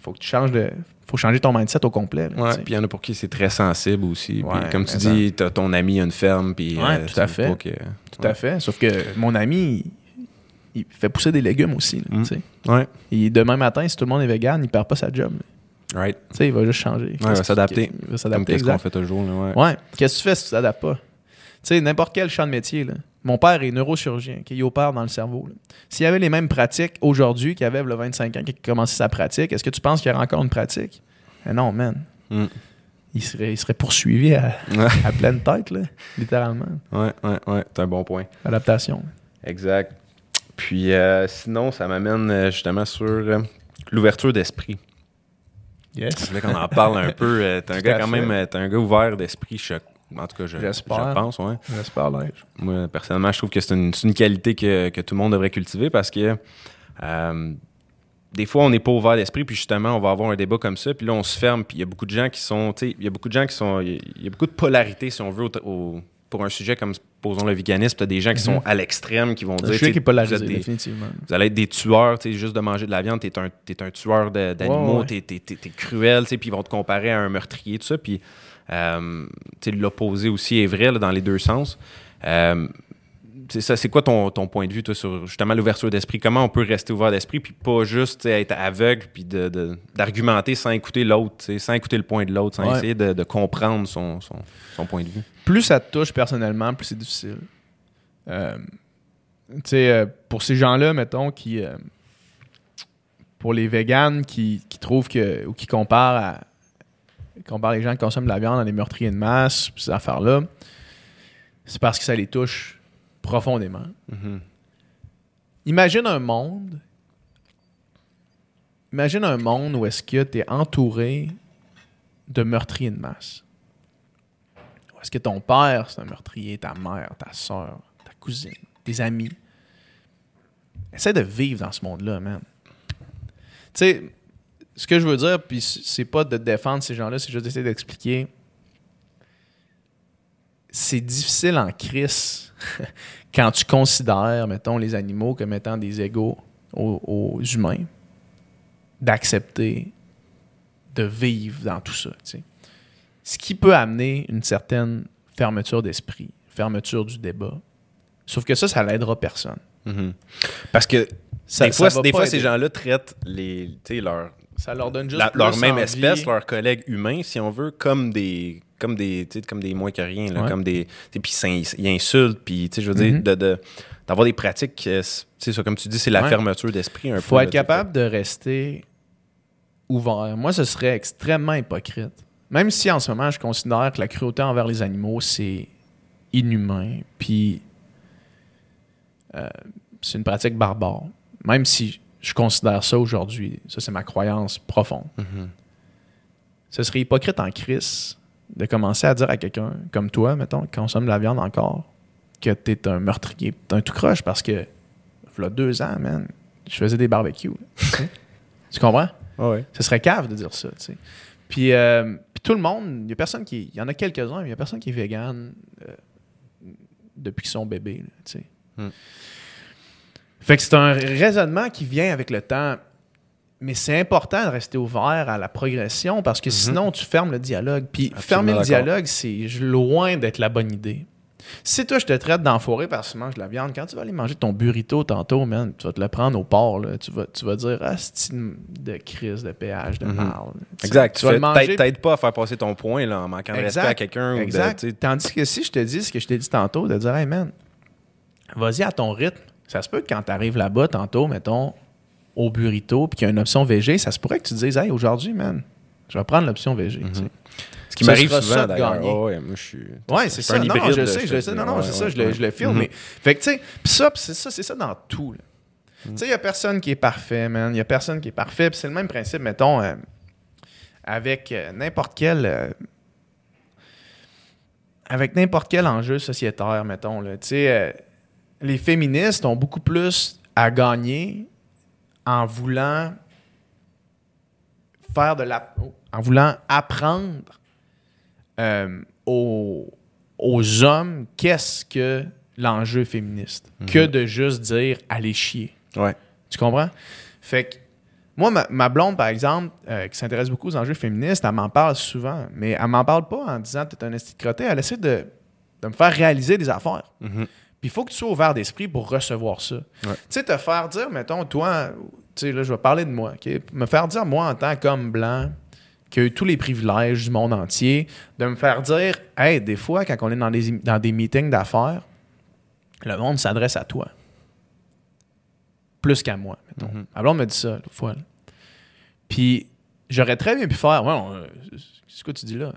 Speaker 2: Faut que tu changes de. Faut changer ton mindset au complet.
Speaker 1: puis il y en a pour qui c'est très sensible aussi.
Speaker 2: Ouais,
Speaker 1: comme tu dis, t'as ton ami a une ferme, puis
Speaker 2: Ouais,
Speaker 1: euh,
Speaker 2: tout à fait.
Speaker 1: que-
Speaker 2: Tout à fait. Sauf que mon ami, il, fait pousser des légumes aussi. là,
Speaker 1: Mm. Ouais,
Speaker 2: Et demain matin, si tout le monde est vegan, il perd pas sa job. là.
Speaker 1: right.
Speaker 2: Il va juste changer.
Speaker 1: il va s'adapter.
Speaker 2: Il va
Speaker 1: Comme qu'est-ce qu'on fait toujours. Là, ouais.
Speaker 2: Ouais. Qu'est-ce que tu fais si tu t'adaptes pas? Tu sais, n'importe quel champ de métier, là. Mon père est neurochirurgien, qui il opère dans le cerveau. S'il y avait les mêmes pratiques aujourd'hui qu'il y avait le 25 ans qu'il a commencé sa pratique, est-ce que tu penses qu'il y aurait encore une pratique? Eh non, man.
Speaker 1: Mm.
Speaker 2: Il serait, il serait poursuivi à, pleine tête, là, littéralement.
Speaker 1: ouais, ouais, ouais, c'est un bon point.
Speaker 2: Adaptation.
Speaker 1: Exact. Puis euh, sinon, ça m'amène euh, justement sur euh, l'ouverture d'esprit.
Speaker 2: Yes.
Speaker 1: Je voulais qu'on en parle un peu. t'es un
Speaker 2: Tout
Speaker 1: gars quand
Speaker 2: fait.
Speaker 1: même, t'es un gars ouvert d'esprit. je- En tout cas, je, je pense, ouais.
Speaker 2: J'espère.
Speaker 1: Moi, personnellement, je trouve que c'est une, qualité que, que tout le monde devrait cultiver parce que euh, des fois, on n'est pas ouvert d'esprit, puis justement, on va avoir un débat comme ça, puis là, on se ferme, puis il y a beaucoup de gens qui sont, tu sais, il y a beaucoup de gens qui sont, il y a- il y a beaucoup de polarité, si on veut, au- au- pour un sujet comme, posons le véganisme, tu as des gens qui sont à l'extrême, qui vont dire, tu
Speaker 2: sais, qu'il est
Speaker 1: vous
Speaker 2: polarisé,
Speaker 1: êtes des-
Speaker 2: définitivement.
Speaker 1: vous allez être des tueurs, tu sais, juste de manger de la viande, t'es un, t'es un tueur d'animaux,
Speaker 2: Ouais, ouais.
Speaker 1: t'es- t'es cruel, tu sais, puis ils vont te comparer à un meurtrier, tout ça, puis tu l'opposé aussi est vrai là, dans les deux sens. Euh, c'est ça, c'est quoi ton, ton point de vue toi, sur justement l'ouverture d'esprit? Comment on peut rester ouvert d'esprit puis pas juste être aveugle puis de- de- d'argumenter sans écouter l'autre, sans écouter le point de l'autre, sans
Speaker 2: Ouais.
Speaker 1: essayer de, de comprendre son, son, son point de vue?
Speaker 2: Plus ça te touche personnellement, plus c'est difficile. Euh, euh, pour ces gens-là, mettons, qui. euh, pour les véganes qui, qui trouvent que. ou qui comparent à. Comparent les gens qui consomment de la viande dans les meurtriers de masse, ces affaires-là, c'est parce que ça les touche profondément.
Speaker 1: Mhm.
Speaker 2: Imagine un monde. Imagine un monde où est-ce que tu es entouré de meurtriers de masse. Où est-ce que ton père, c'est un meurtrier, ta mère, ta soeur, ta cousine, tes amis. Essaie de vivre dans ce monde-là, man. Tu sais, ce que je veux dire, puis c'est pas de défendre ces gens-là, c'est juste d'essayer d'expliquer. C'est difficile en crise quand tu considères, mettons, les animaux comme étant des égaux aux, aux humains, d'accepter de vivre dans tout ça. Ce qui peut amener une certaine fermeture d'esprit, fermeture du débat. Sauf que ça, ça l'aidera personne.
Speaker 1: Mhm. Parce que
Speaker 2: Ça,
Speaker 1: des fois, des fois ces gens-là traitent les, tu sais, leur,
Speaker 2: Ça leur donne juste
Speaker 1: la-
Speaker 2: plus
Speaker 1: leur même
Speaker 2: envie.
Speaker 1: espèce, leurs collègues humains, si on veut, comme des comme des tu sais, comme des moins que rien là,
Speaker 2: Ouais.
Speaker 1: comme des puis ça- ils insultent puis tu sais je veux dire
Speaker 2: Mhm.
Speaker 1: de, de- d'avoir des pratiques euh, tu sais ça comme tu dis c'est la
Speaker 2: Ouais.
Speaker 1: fermeture d'esprit un peu
Speaker 2: faut être capable de rester ouvert. Moi, ce serait extrêmement hypocrite. Même si en ce moment, je considère que la cruauté envers les animaux, c'est inhumain, puis euh, c'est une pratique barbare. Même si je considère ça aujourd'hui, ça c'est ma croyance profonde.
Speaker 1: Mhm.
Speaker 2: Ce serait hypocrite en crise de commencer à dire à quelqu'un comme toi, mettons, qui consomme de la viande encore, que t'es un meurtrier, t'es un tout croche parce que, voilà deux ans, man, je faisais des barbecues. tu comprends?
Speaker 1: Ouais.
Speaker 2: Ce serait cave de dire ça, tu sais. Puis, euh, puis tout le monde, il y a personne qui. Il y en a quelques-uns, mais il y a personne qui est vegan euh, depuis qu'ils sont bébés, là, tu sais.
Speaker 1: Hmm.
Speaker 2: Fait que c'est un raisonnement qui vient avec le temps. Mais c'est important de rester ouvert à la progression parce que sinon, tu fermes le dialogue. Puis
Speaker 1: Absolument
Speaker 2: fermer le dialogue, c'est loin d'être la bonne idée. Si toi, je te traite d'enfoiré parce que tu manges de la viande, quand tu vas aller manger ton burrito tantôt, man, tu vas te le prendre au porc. Là. Tu, vas, tu vas dire, ah, c'est de crise, de péage, de
Speaker 1: Mhm.
Speaker 2: marde. Tu sais,
Speaker 1: Exact.
Speaker 2: Tu
Speaker 1: Tu
Speaker 2: vas manger.
Speaker 1: t'aides pas à faire passer ton point là, en manquant de respect à quelqu'un. ou de-
Speaker 2: Exact. Tandis que si je te dis ce que je t'ai dit tantôt, de dire, hey man, vas-y à ton rythme. Ça se peut que quand tu arrives là-bas, tantôt, mettons, au burrito, puis qu'il y a une option VG, ça se pourrait que tu te dises, hey, aujourd'hui, man, je vais prendre l'option VG. sais.
Speaker 1: Ce qui m'arrive souvent d'ailleurs. ouais, moi je suis.
Speaker 2: Ouais,
Speaker 1: je
Speaker 2: c'est ça. Non,
Speaker 1: hybride,
Speaker 2: je sais, je le sais. Non, non,
Speaker 1: Ouais,
Speaker 2: c'est ça, je le,
Speaker 1: ouais.
Speaker 2: je le file.
Speaker 1: Mhm.
Speaker 2: Mais, fait que, tu sais, pis ça, pis c'est ça, c'est ça dans tout. là. Tu sais, il n'y a personne qui est parfait, man. Il n'y a personne qui est parfait. Puis c'est le même principe, mettons, euh, avec euh, n'importe quel. euh, avec n'importe quel enjeu sociétaire, mettons. là. Tu sais, les féministes ont beaucoup plus à gagner en voulant faire de la. en voulant apprendre euh, aux, aux hommes qu'est-ce que l'enjeu féministe que de juste dire allez chier.
Speaker 1: Ouais.
Speaker 2: Tu comprends? Fait que moi, ma, ma blonde, par exemple, euh, qui s'intéresse beaucoup aux enjeux féministes, elle m'en parle souvent, mais elle m'en parle pas en disant t'es un esti de crotté. Elle essaie de, de me faire réaliser des affaires.
Speaker 1: Mhm.
Speaker 2: Puis il faut que tu sois ouvert d'esprit pour recevoir ça. Tu sais, te faire dire, mettons, toi, tu sais, là, je vais parler de moi, OK? Me faire dire, moi, en tant qu'homme blanc, qui a eu tous les privilèges du monde entier, de me faire dire, hey, des fois, quand on est dans des, dans des meetings d'affaires, le monde s'adresse à toi. Plus qu'à moi, mettons.
Speaker 1: Mhm.
Speaker 2: Ma blonde me dit ça, l'autre fois. là. Puis, j'aurais très bien pu faire, ouais, on- c'est ce que tu dis là.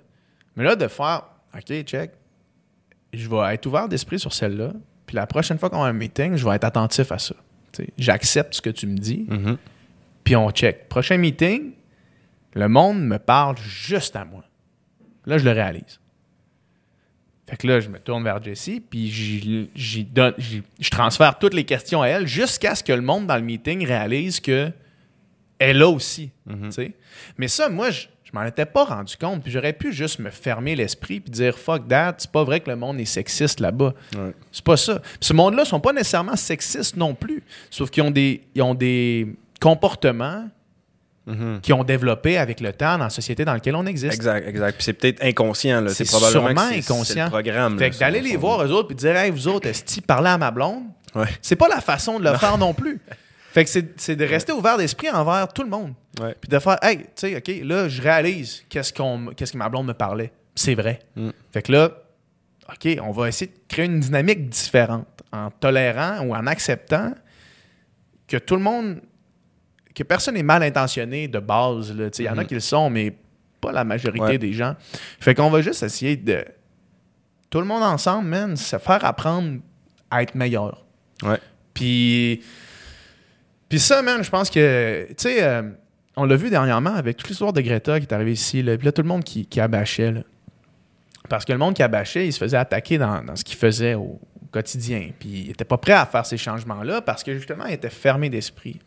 Speaker 2: Mais là, de faire, OK, check, je vais être ouvert d'esprit sur celle-là. Puis la prochaine fois qu'on a un meeting, je vais être attentif à ça. J'accepte ce que tu me dis,
Speaker 1: Mhm.
Speaker 2: puis on check. Prochain meeting, le monde me parle juste à moi. Là, je le réalise. Fait que là, je me tourne vers Jessie, puis j'y- donne- je transfère toutes les questions à elle jusqu'à ce que le monde dans le meeting réalise que elle là aussi.
Speaker 1: Mhm.
Speaker 2: sais. Mais ça, moi, je, je m'en étais pas rendu compte, puis j'aurais pu juste me fermer l'esprit puis dire fuck that, c'est pas vrai que le monde est sexiste là-bas.
Speaker 1: Ouais.
Speaker 2: C'est pas ça. Puis ce monde-là sont pas nécessairement sexistes non plus, sauf qu'ils ont des, ils ont des comportements
Speaker 1: Mhm.
Speaker 2: qui ont développé avec le temps dans la société dans laquelle on existe.
Speaker 1: Exact, exact. Puis c'est peut-être inconscient. là.
Speaker 2: C'est
Speaker 1: probablement
Speaker 2: sûrement
Speaker 1: que
Speaker 2: inconscient.
Speaker 1: le programme.
Speaker 2: Fait que d'aller les voir eux autres puis dire hey vous autres esti parler à ma blonde,
Speaker 1: Ouais.
Speaker 2: c'est pas la façon de le faire non plus. Fait que c'est de rester ouvert d'esprit envers tout le monde.
Speaker 1: Ouais.
Speaker 2: Puis de faire hey, tu sais OK, là je réalise qu'est-ce qu'on qu'est-ce que ma blonde me parlait. C'est vrai.
Speaker 1: Mm.
Speaker 2: Fait que là OK, on va essayer de créer une dynamique différente en tolérant ou en acceptant que tout le monde que personne n'est mal intentionné de base il y en a
Speaker 1: Mhm.
Speaker 2: qui le sont mais pas la majorité
Speaker 1: Ouais.
Speaker 2: des gens. Fait qu'on va juste essayer de tout le monde ensemble, man, se faire apprendre à être meilleur.
Speaker 1: Ouais.
Speaker 2: Puis, puis ça, man, je pense que, tu sais, euh, on l'a vu dernièrement avec toute l'histoire de Greta qui est arrivée ici, là, puis là, tout le monde qui, qui abâchait. Parce que le monde qui abâchait, il se faisait attaquer dans, ce qu'il faisait au, quotidien. Puis il n'était pas prêt à faire ces changements-là parce que justement, il était fermé d'esprit.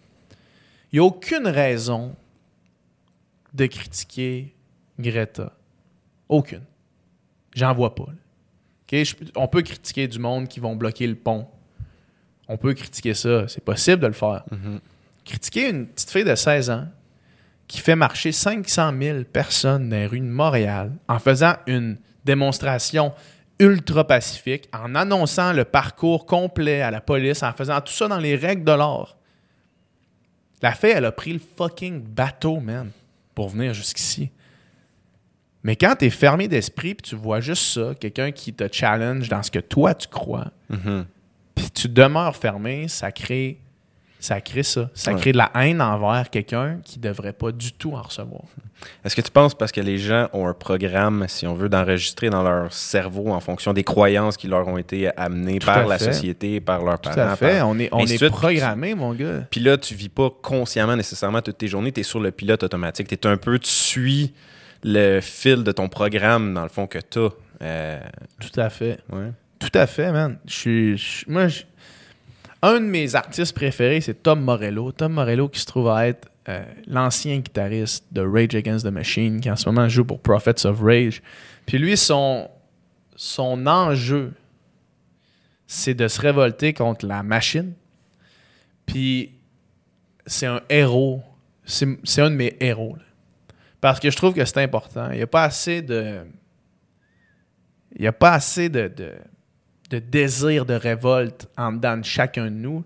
Speaker 2: Il n'y a aucune raison de critiquer Greta. Aucune. J'en vois pas. on peut critiquer du monde qui vont bloquer le pont. On peut critiquer ça. C'est possible de le faire. Critiquer une petite fille de 16 ans qui fait marcher 500 000 personnes dans les rues de Montréal en faisant une démonstration ultra pacifique, en annonçant le parcours complet à la police, en faisant tout ça dans les règles de l'art. La fille, elle a pris le fucking bateau, man, pour venir jusqu'ici. Mais quand t'es fermé d'esprit puis tu vois juste ça, quelqu'un qui te challenge dans ce que toi tu crois,
Speaker 1: Mhm.
Speaker 2: Puis tu demeures fermé, ça crée ça crée ça. Ça
Speaker 1: Ouais.
Speaker 2: crée de la haine envers quelqu'un qui devrait pas du tout en recevoir.
Speaker 1: Est-ce que tu penses parce que les gens ont un programme, si on veut, d'enregistrer dans leur cerveau en fonction des croyances qui leur ont été amenées
Speaker 2: Tout
Speaker 1: par la société, par leurs
Speaker 2: Tout
Speaker 1: parents?
Speaker 2: à fait.
Speaker 1: par-
Speaker 2: On est, on est
Speaker 1: suite.
Speaker 2: programmé, mon gars.
Speaker 1: Puis là, tu vis pas consciemment nécessairement toutes tes journées, tu es sur le pilote automatique. Tu es un peu, tu suis le fil de ton programme, dans le fond, que tu as.
Speaker 2: Tout à fait.
Speaker 1: ouais.
Speaker 2: Tout à fait, man. Je moi, un de mes artistes préférés, c'est Tom Morello. Tom Morello qui se trouve à être euh, l'ancien guitariste de Rage Against the Machine, qui en ce moment joue pour Prophets of Rage. Puis lui, son, son enjeu, c'est de se révolter contre la machine. Puis c'est un héros. C'est un de mes héros. là. Parce que je trouve que c'est important. Il n'y a pas assez de. Il n'y a pas assez de, de désir de révolte en dedans de chacun de nous.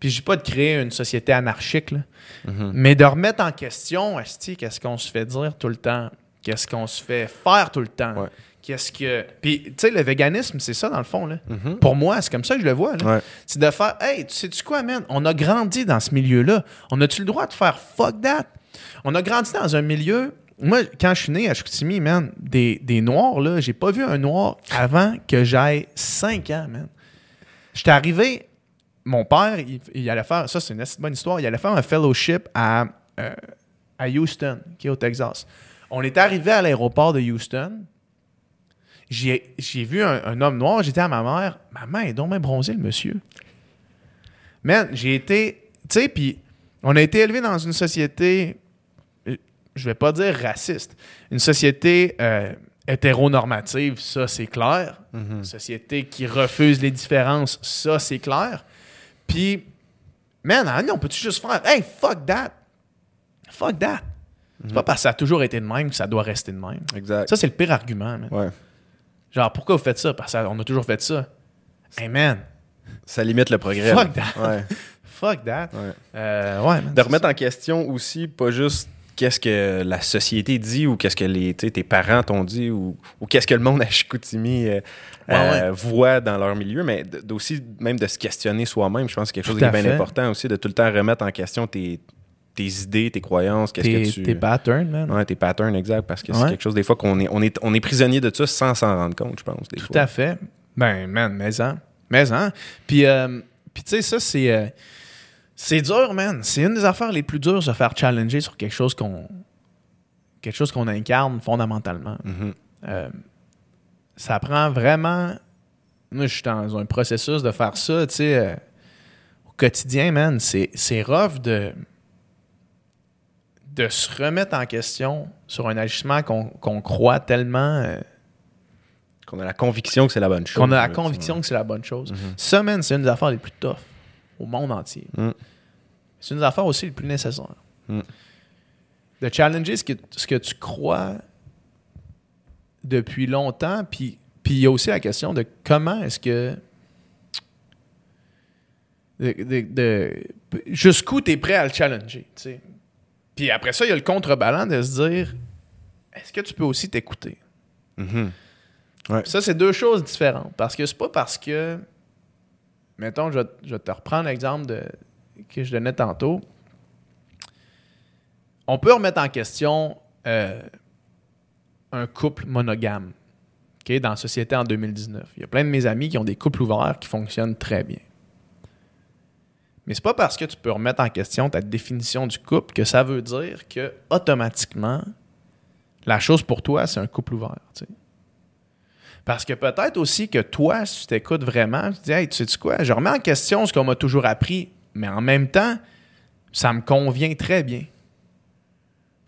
Speaker 2: Puis je dis pas de créer une société anarchique, là,
Speaker 1: Mhm.
Speaker 2: mais de remettre en question, esti, qu'est-ce qu'on se fait dire tout le temps? Qu'est-ce qu'on se fait faire tout le temps?
Speaker 1: Ouais.
Speaker 2: Qu'est-ce que. Puis, tu sais, le véganisme, c'est ça, dans le fond, là.
Speaker 1: Mhm.
Speaker 2: Pour moi, c'est comme ça que je le vois.
Speaker 1: Ouais.
Speaker 2: C'est de faire, hey, tu sais-tu quoi, man? On a grandi dans ce milieu-là. On a-tu le droit de faire fuck that? On a grandi dans un milieu. Moi, quand je suis né à Chicoutimi, man, des, des noirs, là, j'ai pas vu un noir avant que j'aille 5 ans, man. J'étais arrivé, mon père, il, allait faire, ça c'est une assez bonne histoire, il allait faire un fellowship à, euh, à Houston, qui est au Texas. On est arrivé à l'aéroport de Houston. J'ai vu un, homme noir, dit à ma mère, maman, il est donc bien bronzé, le monsieur. Man, j'ai été, tu sais, puis on a été élevé dans une société, je vais pas dire raciste, une société euh, hétéronormative, ça c'est clair.
Speaker 1: Mhm.
Speaker 2: Une société qui refuse les différences, ça c'est clair. Puis, man, on peut-tu juste faire, hey, fuck that? Fuck that. C'est pas parce que ça a toujours été de même que ça doit rester de même.
Speaker 1: Exact.
Speaker 2: Ça, c'est le pire argument, man.
Speaker 1: Ouais.
Speaker 2: Genre, pourquoi vous faites ça? Parce qu'on a toujours fait ça. Hey, man,
Speaker 1: Ça limite le progrès.
Speaker 2: Fuck that.
Speaker 1: Ouais.
Speaker 2: fuck that.
Speaker 1: Ouais.
Speaker 2: Euh, ouais, man.
Speaker 1: De remettre en question aussi, pas juste qu'est-ce que la société dit ou qu'est-ce que les, tes parents t'ont dit ou, ou qu'est-ce que le monde à Chicoutimi euh,
Speaker 2: Ouais,
Speaker 1: euh, voit dans leur milieu, mais aussi même de se questionner soi-même. Je pense que c'est quelque chose qui est bien important aussi, de tout le temps remettre en question tes, tes idées, tes croyances, qu'est-ce
Speaker 2: Tes,
Speaker 1: que tu...
Speaker 2: tes patterns, man.
Speaker 1: Ouais, tes patterns, exact, parce que c'est quelque chose, des fois, qu'on est, on est, on est prisonnier de ça sans s'en rendre compte, je pense. Des
Speaker 2: Tout
Speaker 1: fois.
Speaker 2: à fait. Ben, man, mais en. Mais en. Puis, euh, puis tu sais, ça, c'est. C'est dur, man. C'est une des affaires les plus dures de se faire challenger sur quelque chose qu'on. Quelque chose qu'on incarne fondamentalement.
Speaker 1: Mhm.
Speaker 2: Euh, ça prend vraiment. Moi, je suis dans un processus de faire ça, tu sais, euh, au quotidien, man. C'est, rough de. de se remettre en question sur un agissement qu'on, croit tellement. euh,
Speaker 1: Qu'on a la conviction que c'est la bonne chose.
Speaker 2: qu'on a la conviction que c'est la bonne chose.
Speaker 1: Mhm.
Speaker 2: Ça, man, c'est une des affaires les plus tough au monde entier.
Speaker 1: Mm.
Speaker 2: C'est une des affaires aussi les plus nécessaires.
Speaker 1: Mm.
Speaker 2: De challenger ce que, ce que tu crois depuis longtemps, puis il y a aussi la question de comment est-ce que. de- de- de- jusqu'où tu es prêt à le challenger. Puis après ça, il y a le contrebalan de se dire est-ce que tu peux aussi t'écouter?
Speaker 1: Mhm.
Speaker 2: ça, c'est deux choses différentes. Parce que c'est pas parce que. Mettons, je, te reprendre l'exemple que je donnais tantôt. On peut remettre en question euh, un couple monogame dans la société en 2019. Il y a plein de mes amis qui ont des couples ouverts qui fonctionnent très bien. Mais c'est pas parce que tu peux remettre en question ta définition du couple que ça veut dire que automatiquement la chose pour toi, c'est un couple ouvert. Parce que peut-être aussi que toi, si tu t'écoutes vraiment, tu te dis, hey, tu sais quoi, je remets en question ce qu'on m'a toujours appris, mais en même temps, ça me convient très bien.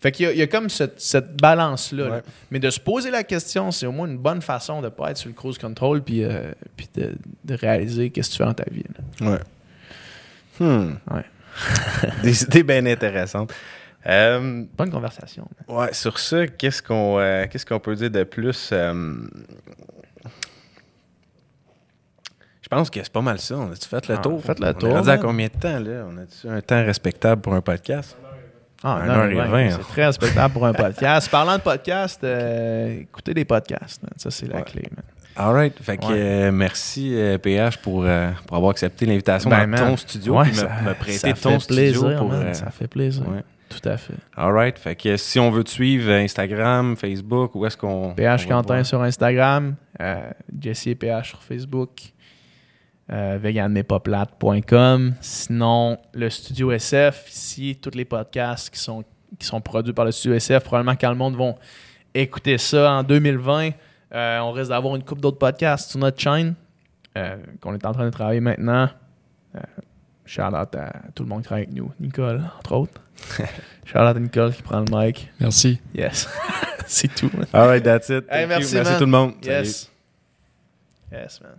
Speaker 2: Fait qu'il y, a- il y a comme cette, cette balance-là. là. Mais de se poser la question, c'est au moins une bonne façon de ne pas être sur le cruise control puis, euh, puis de, de réaliser qu'est-ce que tu fais dans ta vie. là.
Speaker 1: Ouais. Hmm.
Speaker 2: Ouais.
Speaker 1: Des idées bien intéressantes. Euh,
Speaker 2: Bonne conversation.
Speaker 1: ouais, sur ça, qu'est-ce qu'on euh, qu'est-ce qu'on peut dire de plus? euh, je pense que c'est pas mal ça. On a-tu fait le
Speaker 2: Ah,
Speaker 1: tour?
Speaker 2: faites le
Speaker 1: On est
Speaker 2: tour,
Speaker 1: rendu à
Speaker 2: man.
Speaker 1: combien de temps, là? On a-tu un temps respectable pour un podcast?
Speaker 2: Ah,
Speaker 1: Un
Speaker 2: non,
Speaker 1: heure
Speaker 2: mais
Speaker 1: et
Speaker 2: ouais,
Speaker 1: vingt,
Speaker 2: C'est
Speaker 1: hein.
Speaker 2: très respectable pour un podcast. Parlant de podcast, euh, écoutez des podcasts. man. Ça, c'est la
Speaker 1: Ouais.
Speaker 2: clé. man.
Speaker 1: All right. Fait que
Speaker 2: Ouais.
Speaker 1: euh, merci, euh, PH, pour, euh, pour avoir accepté l'invitation
Speaker 2: Ben,
Speaker 1: dans
Speaker 2: man.
Speaker 1: ton studio
Speaker 2: Ouais,
Speaker 1: puis me,
Speaker 2: ça-
Speaker 1: me prêter
Speaker 2: ça
Speaker 1: ton
Speaker 2: fait
Speaker 1: studio
Speaker 2: plaisir,
Speaker 1: pour.
Speaker 2: man.
Speaker 1: euh,
Speaker 2: Ça fait plaisir. Tout à fait.
Speaker 1: All right. Fait que si on veut te suivre, euh, Instagram, Facebook, où est-ce qu'on.
Speaker 2: PH
Speaker 1: on
Speaker 2: Quentin sur Instagram, euh, Jesse et PH sur Facebook, euh. Sinon, le studio SF, ici, tous les podcasts qui sont, qui sont produits par le studio SF, probablement quand le monde vont écouter ça en 2020, euh, on risque d'avoir une couple d'autres podcasts sur notre chaîne euh, qu'on est en train de travailler maintenant. Euh, shout out à tout le monde qui travaille avec nous. Nicole, entre autres. shout out à Nicole qui prend le mic.
Speaker 3: Merci.
Speaker 2: Yes. C'est tout. man.
Speaker 1: All right, that's it.
Speaker 2: Hey, merci,
Speaker 1: merci tout le monde. Salut.
Speaker 2: Yes. Yes, man.